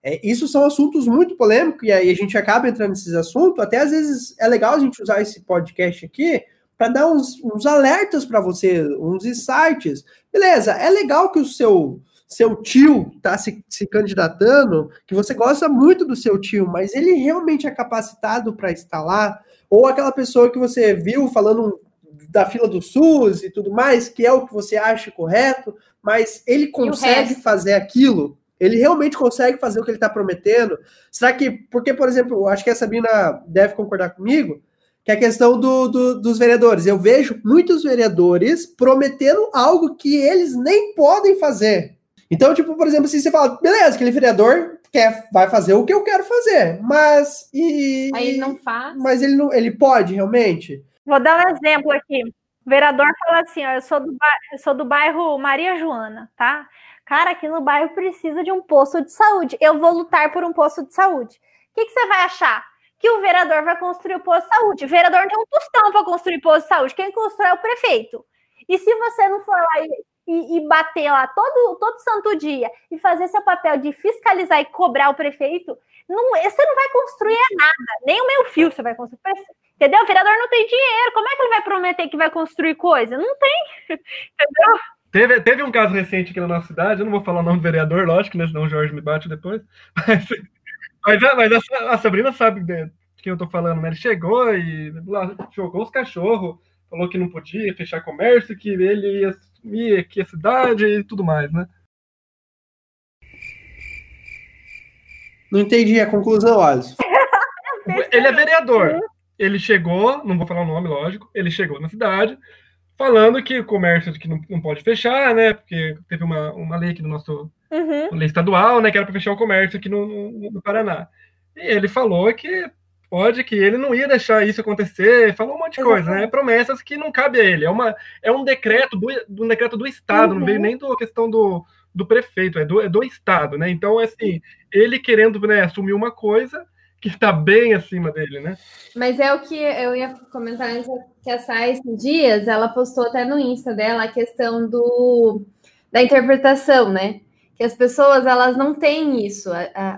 É, isso são assuntos muito polêmicos, e aí a gente acaba entrando nesses assuntos. Até às vezes é legal a gente usar esse podcast aqui para dar uns, uns alertas para você, uns insights. Beleza, é legal que o seu seu tio está se, se candidatando, que você gosta muito do seu tio, mas ele realmente é capacitado para estar lá? Ou aquela pessoa que você viu falando da fila do SUS e tudo mais, que é o que você acha correto, mas ele consegue fazer aquilo? Ele realmente consegue fazer o que ele está prometendo? Será que, porque, por exemplo, acho que a Sabina deve concordar comigo, que é a questão do, do, dos vereadores. Eu vejo muitos vereadores prometendo algo que eles nem podem fazer. Então, tipo, por exemplo, se você fala, beleza, aquele vereador quer, vai fazer o que eu quero fazer, mas e aí ele não faz. Mas ele não, ele pode realmente. Vou dar um exemplo aqui. O vereador fala assim: ó, eu sou do eu sou do bairro Maria Joana, tá? Cara, aqui no bairro precisa de um posto de saúde. Eu vou lutar por um posto de saúde. O que, que você vai achar? Que o vereador vai construir o posto de saúde. O vereador não tem um tostão para construir posto de saúde. Quem constrói é o prefeito. E se você não for lá e e, e, bater lá todo, todo santo dia e fazer seu papel de fiscalizar e cobrar o prefeito, não, você não vai construir nada, nem o meu fio você vai construir. Entendeu? O vereador não tem dinheiro, como é que ele vai prometer que vai construir coisa? Não tem, entendeu? Teve, teve um caso recente aqui na nossa cidade, eu não vou falar o nome do vereador, lógico, né? Senão o Jorge me bate depois. Mas, mas, mas a, a, Sabrina sabe de quem eu tô falando, né? Ele chegou e lá, jogou os cachorros, falou que não podia fechar comércio, que ele ia assumir aqui a cidade e tudo mais, né? Não entendi a conclusão, Alisson. Ele é vereador. Ele chegou, não vou falar o nome, lógico, ele chegou na cidade falando que o comércio que não, não pode fechar, né? Porque teve uma, uma lei aqui no nosso uhum. lei estadual, né? Que era para fechar o comércio aqui no, no, no Paraná. E ele falou que pode que ele não ia deixar isso acontecer, falou um monte de Exatamente. coisa, né? Promessas que não cabe a ele. É, uma, é um decreto do, do decreto do Estado, uhum. não veio uhum. nem da questão do, do prefeito, é do, é do Estado, né? Então, assim, ele querendo né, assumir uma coisa que está bem acima dele, né? Mas é o que eu ia comentar antes, que a Sai Dias, ela postou até no Insta dela a questão do, da interpretação, né? Que as pessoas elas não têm isso.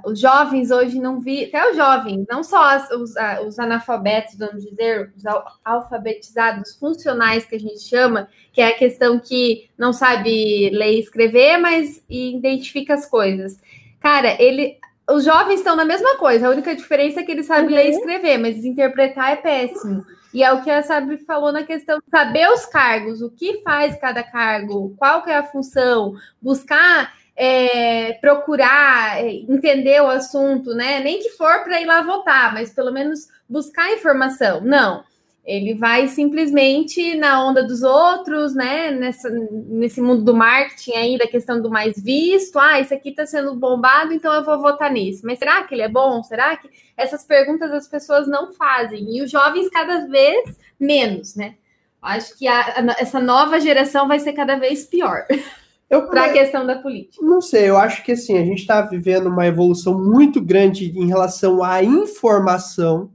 os jovens hoje não vi, até os jovens, não só os, os, analfabetos, vamos dizer, os alfabetizados funcionais que a gente chama, que é a questão que não sabe ler e escrever, mas identifica as coisas. Cara, ele, os jovens estão na mesma coisa. A única diferença é que eles sabem uhum. ler e escrever, mas interpretar é péssimo. E é o que a Sabe falou na questão de saber os cargos, o que faz cada cargo, qual que é a função, buscar é, procurar é, entender o assunto, né? Nem que for para ir lá votar, mas pelo menos buscar informação. Não. Ele vai simplesmente na onda dos outros, né? Nessa, nesse mundo do marketing aí, da questão do mais visto. Ah, esse aqui está sendo bombado, então eu vou votar nisso. Mas será que ele é bom? Será que essas perguntas as pessoas não fazem? E os jovens cada vez menos, né? Acho que a, a, essa nova geração vai ser cada vez pior. Para a questão da política. Não sei, eu acho que assim, a gente está vivendo uma evolução muito grande em relação à informação.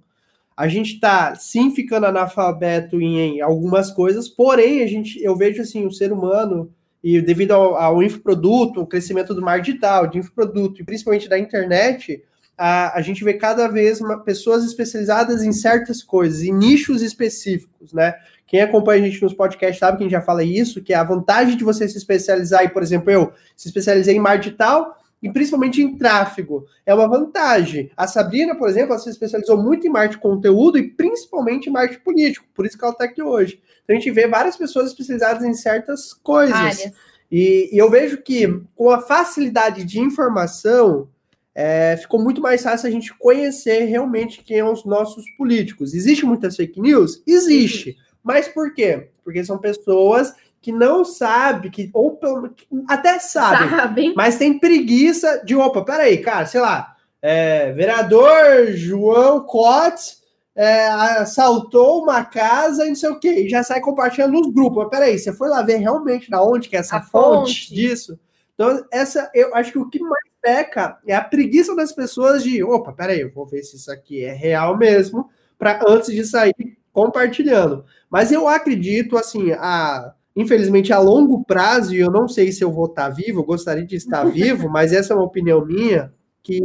A gente está sim ficando analfabeto em, em, algumas coisas, porém, a gente, eu vejo assim, o ser humano, e devido ao, ao infoproduto, o crescimento do mar digital, de infoproduto, e principalmente da internet, a, a gente vê cada vez uma, pessoas especializadas em certas coisas, em nichos específicos, né? Quem acompanha a gente nos podcasts sabe que a gente já fala isso, que é a vantagem de você se especializar, e, por exemplo, eu se especializei em marketing digital e principalmente em tráfego. É uma vantagem. A Sabrina, por exemplo, ela se especializou muito em marketing conteúdo e principalmente em marketing político, por isso que ela está aqui hoje. Então a gente vê várias pessoas especializadas em certas coisas. E, e, eu vejo que com a facilidade de informação, é, ficou muito mais fácil a gente conhecer realmente quem são os nossos políticos. Existe muitas fake news? Existe. Mas por quê? Porque são pessoas que não sabem, que, ou pelo, até sabem, Sabe. mas tem preguiça de, opa, peraí, cara, sei lá, é, vereador João Cotes é, assaltou uma casa e não sei o quê, e já sai compartilhando nos grupos. Mas peraí, você foi lá ver realmente da onde que é essa fonte, fonte disso? Então, essa, eu acho que o que mais peca é a preguiça das pessoas de, opa, peraí, eu vou ver se isso aqui é real mesmo, para antes de sair compartilhando. Mas eu acredito, assim, a, infelizmente a longo prazo, e eu não sei se eu vou estar vivo, eu gostaria de estar vivo, mas essa é uma opinião minha, que.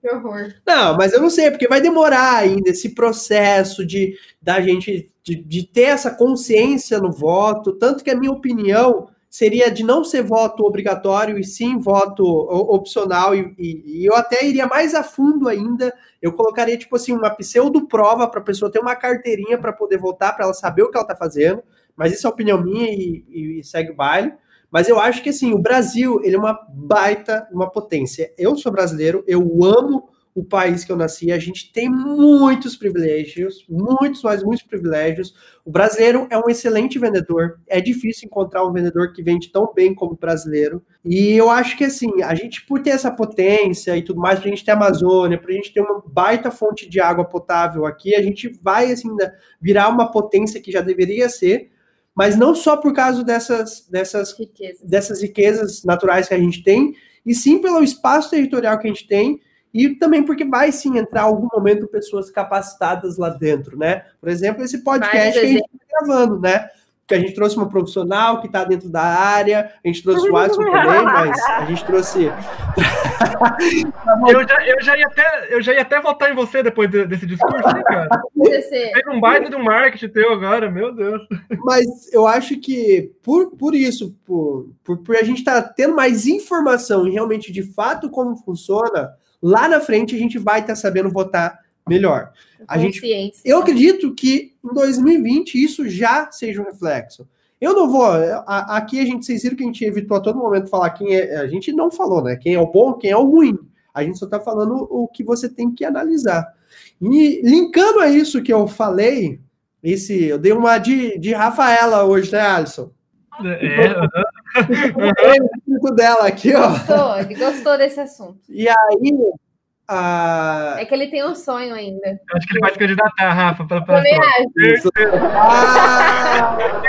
Que horror. Não, mas eu não sei, porque vai demorar ainda esse processo de da gente de, de ter essa consciência no voto, tanto que a minha opinião seria de não ser voto obrigatório e sim voto opcional, e, e, e, eu até iria mais a fundo ainda. Eu colocaria, tipo assim, uma pseudo-prova para a pessoa ter uma carteirinha para poder votar, para ela saber o que ela está fazendo. Mas isso é opinião minha e, e, segue o baile. Mas eu acho que assim, o Brasil ele é uma baita, uma potência. Eu sou brasileiro, eu amo o país que eu nasci, a gente tem muitos privilégios, muitos, mas muitos privilégios. O brasileiro é um excelente vendedor. É difícil encontrar um vendedor que vende tão bem como o brasileiro. E eu acho que assim, a gente, por ter essa potência e tudo mais, pra gente ter Amazônia, pra gente ter uma baita fonte de água potável aqui, a gente vai assim virar uma potência que já deveria ser mas não só por causa dessas, dessas, riquezas. dessas riquezas naturais que a gente tem, e sim pelo espaço territorial que a gente tem, e também porque vai sim entrar algum momento pessoas capacitadas lá dentro, né? Por exemplo, esse podcast que a gente está gravando, né? que a gente trouxe uma profissional que está dentro da área, a gente trouxe o Watson também, mas a gente trouxe. eu, já, eu, já ia até, eu já ia até votar em você depois desse discurso, hein, cara? Teve um baita do marketing teu agora, meu Deus. Mas eu acho que por, por isso, por, por, por a gente estar tá tendo mais informação e realmente de fato como funciona, lá na frente a gente vai estar tá sabendo votar melhor. A gente, eu acredito que em 2020 isso já seja um reflexo. Eu não vou. A, aqui a gente, vocês viram que a gente evitou a todo momento falar quem é. A gente não falou, né? Quem é o bom, quem é o ruim. A gente só está falando o que você tem que analisar. E linkando a isso que eu falei, esse, eu dei uma de, de Rafaela hoje, né, Alisson? É. Uhum. dela aqui, ó. Gostou, ele gostou desse assunto. E aí, ah, é que ele tem um sonho ainda. Acho que ele vai se candidatar, Rafa. Pra, pra ah,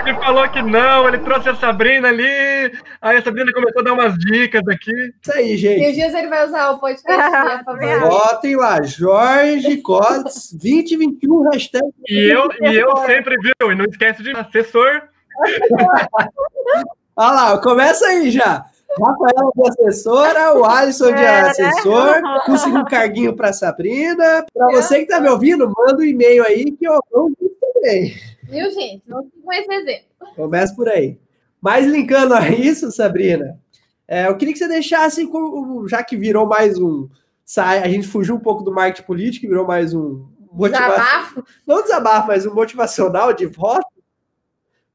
ele falou que não, ele trouxe a Sabrina ali. Aí a Sabrina começou a dar umas dicas aqui. Isso aí, gente. E os dias ele vai usar o podcast, a favor. Votem lá, Jorge Cotes 2021, hashtag. E eu, e eu sempre, viu? E não esquece de assessor. Olha lá, começa aí já. Rafael de assessora, o Alisson de é, né? assessor, consegui um carguinho para Sabrina. Para você que está me ouvindo, manda um e-mail aí que eu vou também. Viu, gente? Não fico esse exemplo. Começa por aí. Mas linkando a isso, Sabrina, é, eu queria que você deixasse, já que virou mais um. A gente fugiu um pouco do marketing político, virou mais um. Desabafo? Não desabafo, mas um motivacional de voto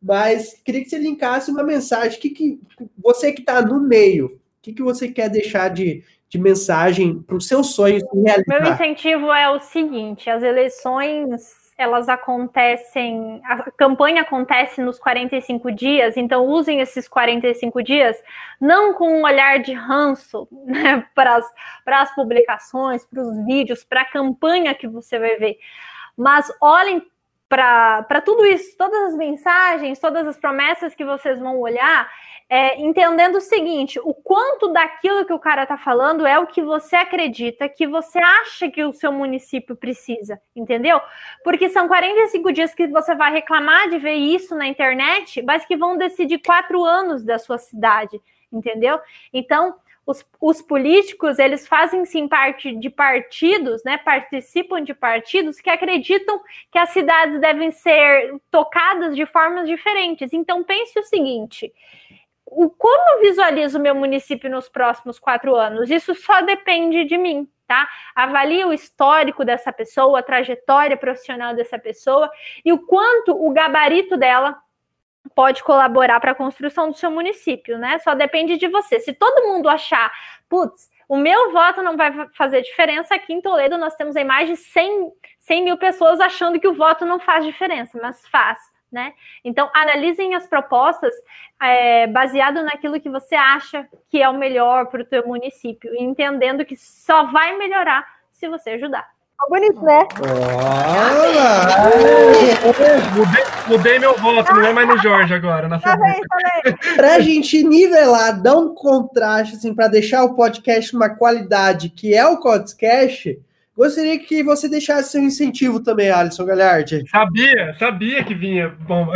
mas queria que você linkasse uma mensagem. Que, que você que está no meio, o que, que você quer deixar de, de mensagem para os seus sonhos se realizar? Meu incentivo é o seguinte: as eleições elas acontecem, a campanha acontece nos 45 dias, então usem esses 45 dias não com um olhar de ranço né, para as publicações, para os vídeos, para a campanha que você vai ver, mas olhem para tudo isso, todas as mensagens, todas as promessas que vocês vão olhar, é, entendendo o seguinte: o quanto daquilo que o cara está falando é o que você acredita, que você acha que o seu município precisa, entendeu? Porque são 45 dias que você vai reclamar de ver isso na internet, mas que vão decidir quatro anos da sua cidade, entendeu? Então, os, os, políticos eles fazem sim parte de partidos, né? Participam de partidos que acreditam que as cidades devem ser tocadas de formas diferentes. Então pense o seguinte: o, como eu visualizo meu município nos próximos quatro anos? Isso só depende de mim. Tá? Avalie o histórico dessa pessoa, a trajetória profissional dessa pessoa e o quanto o gabarito dela pode colaborar para a construção do seu município, né? Só depende de você. Se todo mundo achar, putz, o meu voto não vai fazer diferença, aqui em Toledo nós temos aí mais de 100, 100 mil pessoas achando que o voto não faz diferença, mas faz. Né? Então, analisem as propostas é, baseado naquilo que você acha que é o melhor para o teu município, entendendo que só vai melhorar se você ajudar. Ficou bonito, né? Mudei, mudei meu voto, não é mais no Jorge agora. Na tá bem, tá Pra gente nivelar, dar um contraste, assim, para deixar o podcast uma qualidade que é o podcast, gostaria que você deixasse seu incentivo também, Alisson Galhardi. Sabia, sabia que vinha bomba.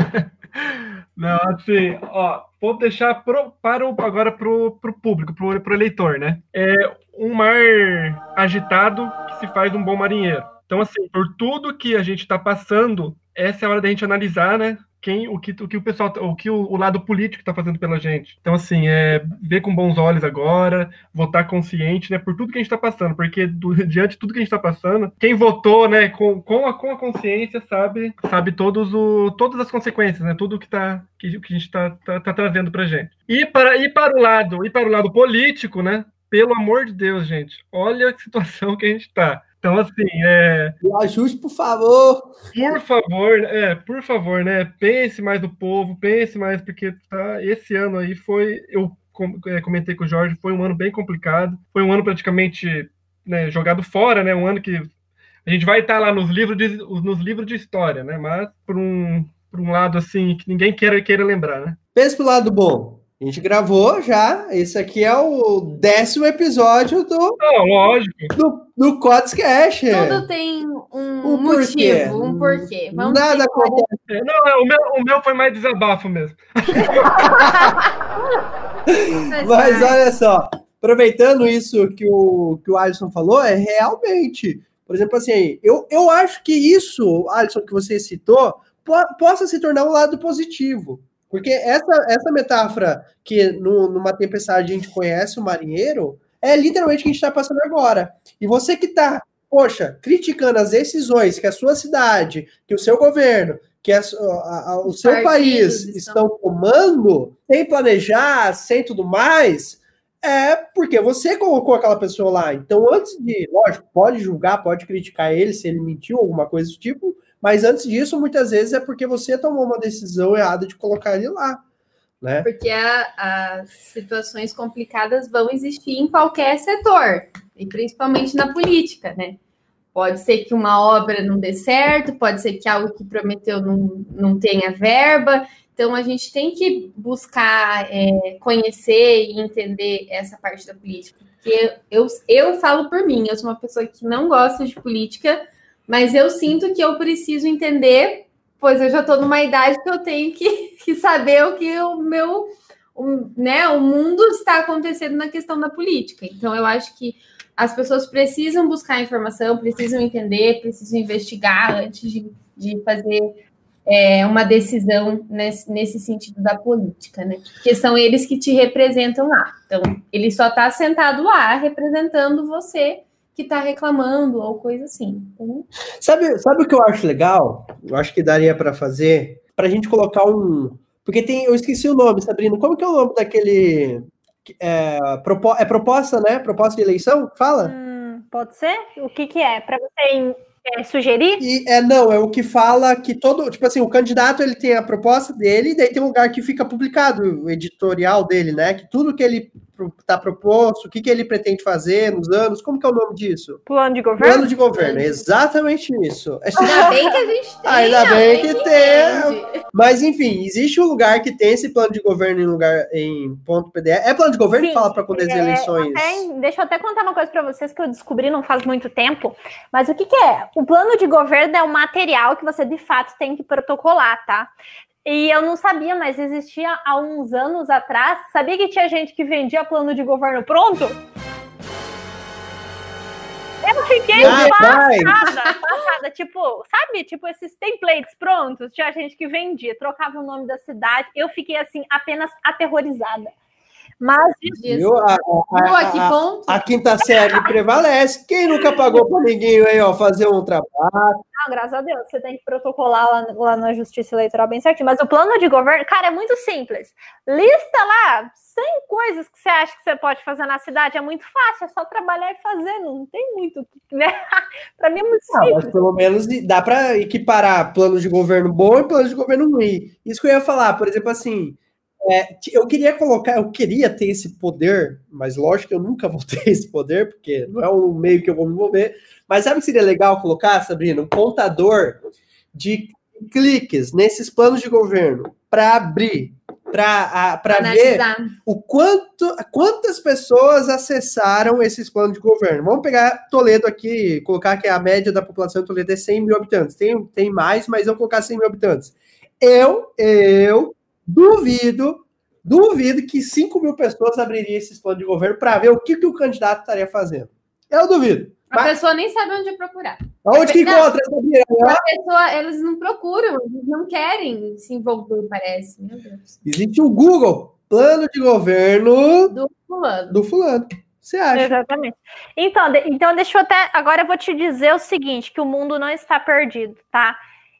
Não, assim, ó, vou deixar pro, para o, agora pro, pro público, pro, pro eleitor, né? É um mar agitado que se faz um bom marinheiro. Então, assim, por tudo que a gente está passando, essa é a hora da gente analisar, né? quem, o que o, que o pessoal, o que o, o lado político está fazendo pela gente. Então, assim, é ver com bons olhos agora, votar consciente, né, por tudo que a gente está passando, porque do, diante de tudo que a gente está passando, quem votou, né, com, com, a, com a consciência sabe, sabe todos o, todas as consequências, né, tudo que tá que, que a gente está tá, tá trazendo para gente. E para e para o lado e para o lado político, né, pelo amor de Deus, gente, olha a situação que a gente está. Então, assim, é. Me ajude, por favor. Por favor, é, por favor, né? Pense mais no povo, pense mais, porque tá, esse ano aí foi. Eu é, comentei com o Jorge, foi um ano bem complicado. Foi um ano praticamente né, jogado fora, né? Um ano que a gente vai estar lá nos livros de, nos livros de história, né? Mas por um, por um lado assim que ninguém queira, queira lembrar, né? Pense pro lado bom. A gente gravou já. Esse aqui é o décimo episódio do. Não, lógico. Do, do Cash. Tudo tem um, um motivo, um porquê. Vamos Nada acontece. Não, é, o, meu, o meu foi mais desabafo mesmo. Mas olha só, aproveitando isso que o, que o Alisson falou, é realmente. Por exemplo, assim, eu, eu acho que isso, Alisson, que você citou, po possa se tornar um lado positivo. Porque essa, essa metáfora que no, numa tempestade a gente conhece o marinheiro é literalmente o que a gente está passando agora. E você que está, poxa, criticando as decisões que a sua cidade, que o seu governo, que a, a, a, o seu país estão... estão tomando, sem planejar, sem tudo mais, é porque você colocou aquela pessoa lá. Então, antes de, lógico, pode julgar, pode criticar ele se ele mentiu, alguma coisa do tipo, mas antes disso, muitas vezes é porque você tomou uma decisão errada de colocar ele lá. Né? Porque as situações complicadas vão existir em qualquer setor, e principalmente na política, né? Pode ser que uma obra não dê certo, pode ser que algo que prometeu não, não tenha verba. Então, a gente tem que buscar é, conhecer e entender essa parte da política. Porque eu, eu falo por mim, eu sou uma pessoa que não gosta de política, mas eu sinto que eu preciso entender, pois eu já estou numa idade que eu tenho que, que saber o que o meu, o, né, o mundo está acontecendo na questão da política. Então, eu acho que as pessoas precisam buscar informação, precisam entender, precisam investigar antes de, de fazer é, uma decisão nesse, nesse sentido da política, né? Porque são eles que te representam lá. Então, ele só está sentado lá representando você que está reclamando ou coisa assim. Então... Sabe, sabe o que eu acho legal? Eu acho que daria para fazer para a gente colocar um, porque tem, eu esqueci o nome, Sabrina. Como que é o nome daquele é, propo, é proposta, né? Proposta de eleição? Fala. Hum, pode ser? O que que é? Para você é, sugerir? E, é, não, é o que fala que todo, tipo assim, o candidato ele tem a proposta dele, e daí tem um lugar que fica publicado o editorial dele, né? Que tudo que ele está proposto, o que, que ele pretende fazer nos anos, como que é o nome disso? Plano de governo? Plano de governo, exatamente isso. Ainda bem que a gente tem. Ainda bem que, que tem. Mas enfim, existe um lugar que tem esse plano de governo em lugar em ponto PDF. É plano de governo Sim, que fala para poder é, eleições. Até, deixa eu até contar uma coisa para vocês que eu descobri não faz muito tempo. Mas o que, que é? O plano de governo é um material que você de fato tem que protocolar, tá? E eu não sabia, mas existia há uns anos atrás. Sabia que tinha gente que vendia plano de governo pronto? Eu fiquei passada, passada. Tipo, sabe? Tipo, esses templates prontos. Tinha gente que vendia, trocava o nome da cidade. Eu fiquei, assim, apenas aterrorizada. Mas Viu? A, a, a, a, quinta série prevalece. Quem nunca pagou para ninguém aí, ó, fazer um trabalho? Não, graças a Deus, você tem que protocolar lá, lá na Justiça Eleitoral bem certinho. Mas o plano de governo, cara, é muito simples. Lista lá 100 coisas que você acha que você pode fazer na cidade. É muito fácil, é só trabalhar e fazer. Não tem muito. Né? para mim é muito simples. Não, mas pelo menos dá para equiparar plano de governo bom e plano de governo ruim. Isso que eu ia falar, por exemplo, assim é, eu queria colocar, eu queria ter esse poder, mas lógico que eu nunca vou ter esse poder, porque não é um meio que eu vou me mover. Mas sabe o que seria legal colocar, Sabrina? Um contador de cliques nesses planos de governo para abrir, para ver o quanto, quantas pessoas acessaram esses planos de governo. Vamos pegar Toledo aqui, colocar que a média da população de Toledo é 100 mil habitantes. Tem, tem mais, mas eu vou colocar 100 mil habitantes. Eu, eu Duvido, duvido que 5 mil pessoas abririam esses planos de governo para ver o que, que o candidato estaria fazendo. Eu duvido. A Mas... pessoa nem sabe onde procurar. Onde que encontra essa né? A pessoa, eles não procuram, eles não querem se envolver, parece. Meu Deus. Existe o Google, plano de governo do fulano. Do fulano. Você acha? Exatamente. Então, então, deixa eu até. Agora eu vou te dizer o seguinte: que o mundo não está perdido, tá?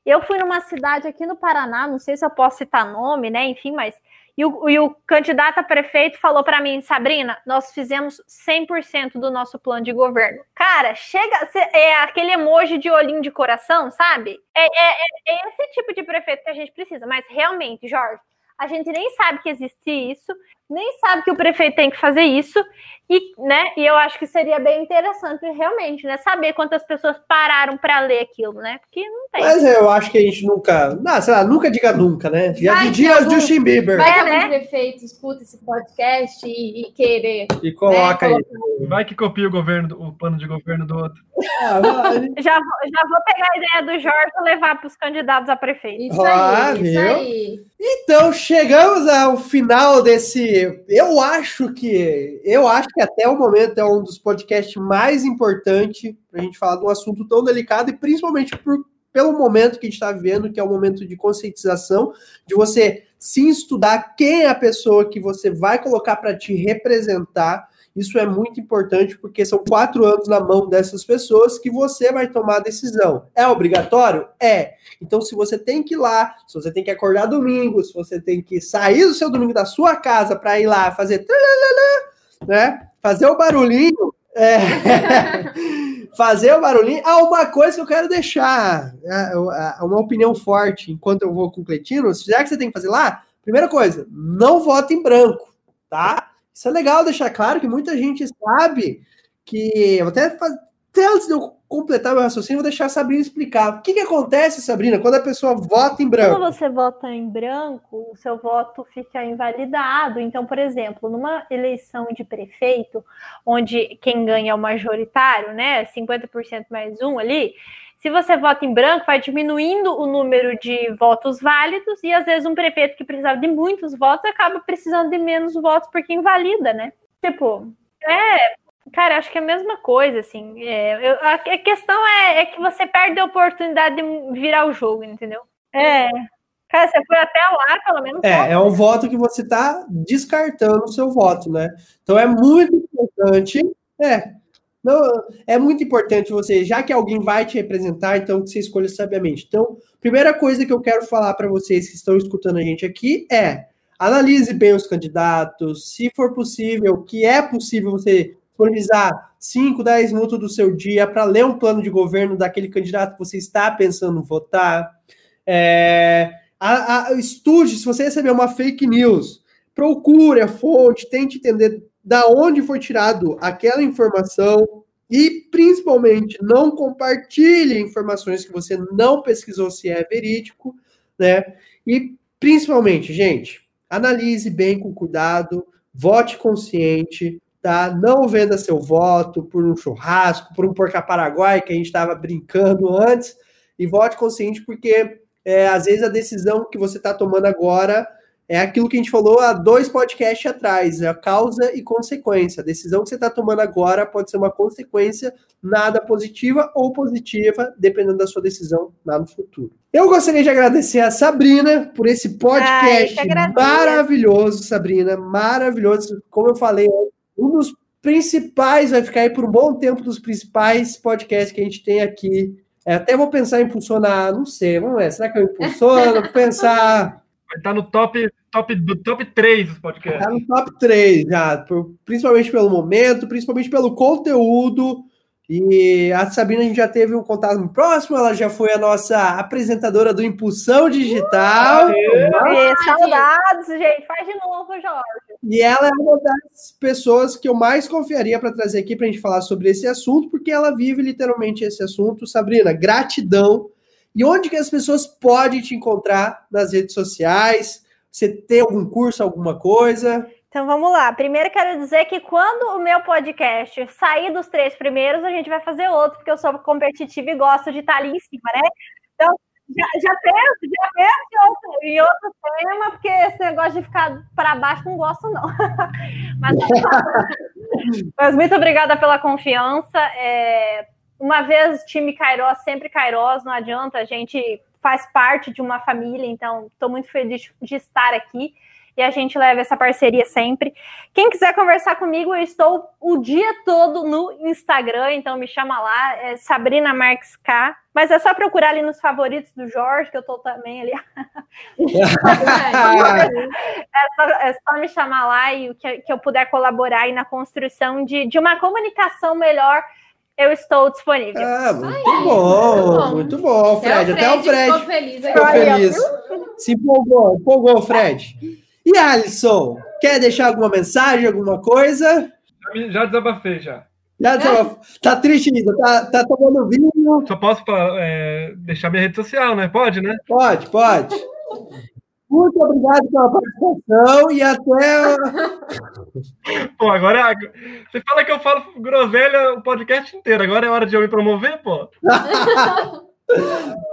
Eu fui numa cidade aqui no Paraná, não sei se eu posso citar nome, né? Enfim, mas E o, e o candidato a prefeito falou para mim, Sabrina, nós fizemos 100% do nosso plano de governo. Cara, chega, é aquele emoji de olhinho de coração, sabe? É, é, é, é esse tipo de prefeito que a gente precisa. Mas realmente, Jorge, a gente nem sabe que existe isso, nem sabe que o prefeito tem que fazer isso, e, né, e eu acho que seria bem interessante realmente, né, saber quantas pessoas pararam para ler aquilo, né, porque não tem. Mas eu acho que a gente nunca, não, sei lá, nunca diga nunca, né, já vai dias algum, Justin Bieber. Vai que é, algum né? prefeito escuta esse podcast e, e querer. E coloca né, aí. Vai que copia o governo, o plano de governo do outro. Ah, já, já vou pegar a ideia do Jorge e levar para os candidatos a prefeito. Isso ah, aí, isso aí. Então, chegamos ao final desse eu acho que eu acho que até o momento é um dos podcasts mais importantes para a gente falar de um assunto tão delicado e principalmente por, pelo momento que a gente está vivendo, que é o momento de conscientização, de você se estudar quem é a pessoa que você vai colocar para te representar isso é muito importante porque são quatro anos na mão dessas pessoas que você vai tomar a decisão. É obrigatório? É. Então, se você tem que ir lá, se você tem que acordar domingo, se você tem que sair do seu domingo da sua casa para ir lá fazer, né? Fazer o barulhinho. É, fazer o barulhinho. Ah, uma coisa que eu quero deixar, é, é, uma opinião forte enquanto eu vou com o Cletino, já que você tem que fazer lá, primeira coisa, não vote em branco, tá? Isso é legal deixar claro que muita gente sabe que. Vou até, até antes de eu completar meu raciocínio, vou deixar a Sabrina explicar. O que, que acontece, Sabrina, quando a pessoa vota em branco? Quando você vota em branco, o seu voto fica invalidado. Então, por exemplo, numa eleição de prefeito, onde quem ganha é o majoritário, né? 50% mais um ali se você vota em branco, vai diminuindo o número de votos válidos e às vezes um prefeito que precisava de muitos votos acaba precisando de menos votos porque invalida, né? Tipo, é, cara, acho que é a mesma coisa, assim. É, eu, a, a, questão é, é que você perde a oportunidade de virar o jogo, entendeu? É. Cara, você foi até lá, pelo menos. É, é um voto que você está descartando o seu voto, né? Então é muito importante. É, não, é muito importante você, já que alguém vai te representar, então que você escolha sabiamente. Então, primeira coisa que eu quero falar para vocês que estão escutando a gente aqui é analise bem os candidatos, se for possível, que é possível você disponibilizar 5, 10 minutos do seu dia para ler um plano de governo daquele candidato que você está pensando votar. É, a, a, estude, se você receber uma fake news, procure a fonte, tente entender da onde foi tirado aquela informação e, principalmente, não compartilhe informações que você não pesquisou se é verídico, né? E, principalmente, gente, analise bem com cuidado, vote consciente, tá? Não venda seu voto por um churrasco, por um porca paraguai que a gente estava brincando antes, e vote consciente porque é, às vezes a decisão que você está tomando agora é aquilo que a gente falou há dois podcasts atrás, é a causa e consequência. A decisão que você está tomando agora pode ser uma consequência nada positiva ou positiva, dependendo da sua decisão lá no futuro. Eu gostaria de agradecer a Sabrina por esse podcast Ai, maravilhoso, Sabrina, maravilhoso. Como eu falei, um dos principais, vai ficar aí por um bom tempo dos principais podcasts que a gente tem aqui. É, até vou pensar em impulsionar, não sei, vamos ver, será que eu impulsiono? pensar Vai estar no top, top, do top 3 dos podcasts. Está no top 3 já, por, principalmente pelo momento, principalmente pelo conteúdo. E a Sabrina a gente já teve um contato próximo, ela já foi a nossa apresentadora do Impulsão Digital. Uh, saudades, gente. Faz de novo, Jorge. E ela é uma das pessoas que eu mais confiaria para trazer aqui para a gente falar sobre esse assunto, porque ela vive literalmente esse assunto. Sabrina, gratidão e onde que as pessoas podem te encontrar nas redes sociais? Você tem algum curso, alguma coisa? Então vamos lá. Primeiro quero dizer que quando o meu podcast sair dos três primeiros, a gente vai fazer outro, porque eu sou competitiva e gosto de estar ali em cima, né? Então, já, já penso, já penso em outro, em outro tema, porque esse negócio de ficar para baixo não gosto, não. mas, mas, muito obrigada pela confiança. É, uma vez time Kairos, sempre Kairos, não adianta, a gente faz parte de uma família, então estou muito feliz de estar aqui. E a gente leva essa parceria sempre. Quem quiser conversar comigo, eu estou o dia todo no Instagram, então me chama lá, é Sabrina Marques K. Mas é só procurar ali nos favoritos do Jorge, que eu tô também ali. é, só, é, só, me chamar lá e que, que eu puder colaborar aí na construção de, de uma comunicação melhor eu estou disponível. Ah, muito Ai, bom, muito bom, Fred. Até o Fred, ficou feliz. Ficou feliz. Se empolgou, empolgou, Fred. E Alisson, quer deixar alguma mensagem, alguma coisa? Já desabafei, já. Já desabafou. Tá triste ainda, tá, tá tomando vinho. Só posso é, deixar minha rede social, né? Pode, né? Pode, pode. Muito obrigado pela participação e até. pô, agora. Você fala que eu falo groselha o podcast inteiro. Agora é hora de eu me promover, pô.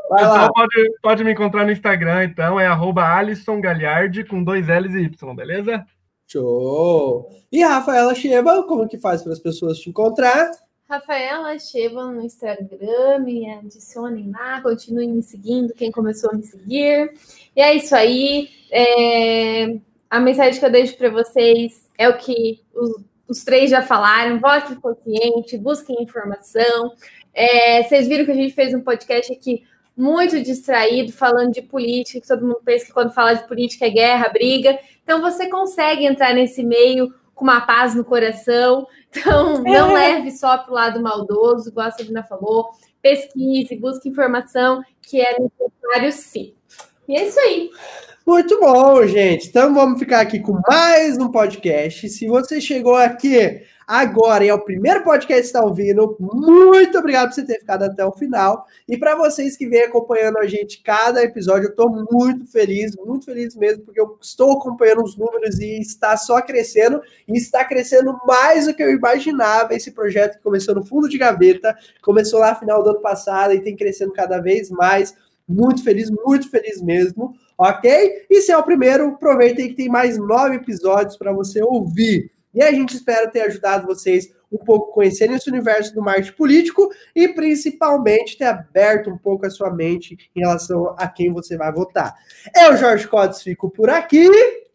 Vai lá. Pode, pode me encontrar no Instagram, então. É Alisson Galhardi com dois L's e Y, beleza? Show! E Rafaela Cheba, como que faz para as pessoas te encontrar? Rafaela Cheva no Instagram, me adicionem lá, continuem me seguindo, quem começou a me seguir. E é isso aí. É... A mensagem que eu deixo para vocês é o que os, os três já falaram: vote consciente, busquem informação. É... Vocês viram que a gente fez um podcast aqui muito distraído, falando de política, que todo mundo pensa que quando fala de política é guerra, briga. Então você consegue entrar nesse meio com uma paz no coração. Então, não leve só para o lado maldoso, igual a Sabrina falou. Pesquise, busque informação, que é necessário sim. E é isso aí. Muito bom, gente. Então vamos ficar aqui com mais um podcast. Se você chegou aqui agora e é o primeiro podcast que está ouvindo, muito obrigado por você ter ficado até o final. E para vocês que vêm acompanhando a gente cada episódio, eu estou muito feliz, muito feliz mesmo, porque eu estou acompanhando os números e está só crescendo, e está crescendo mais do que eu imaginava. Esse projeto que começou no fundo de gaveta, começou lá no final do ano passado e tem crescendo cada vez mais. Muito feliz, muito feliz mesmo, ok? E se é o primeiro, aproveitem que tem mais nove episódios para você ouvir. E a gente espera ter ajudado vocês um pouco a conhecerem esse universo do marketing político e principalmente ter aberto um pouco a sua mente em relação a quem você vai votar. Eu, Jorge Cotes, fico por aqui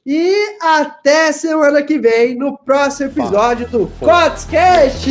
e até semana que vem no próximo episódio do Cotscast!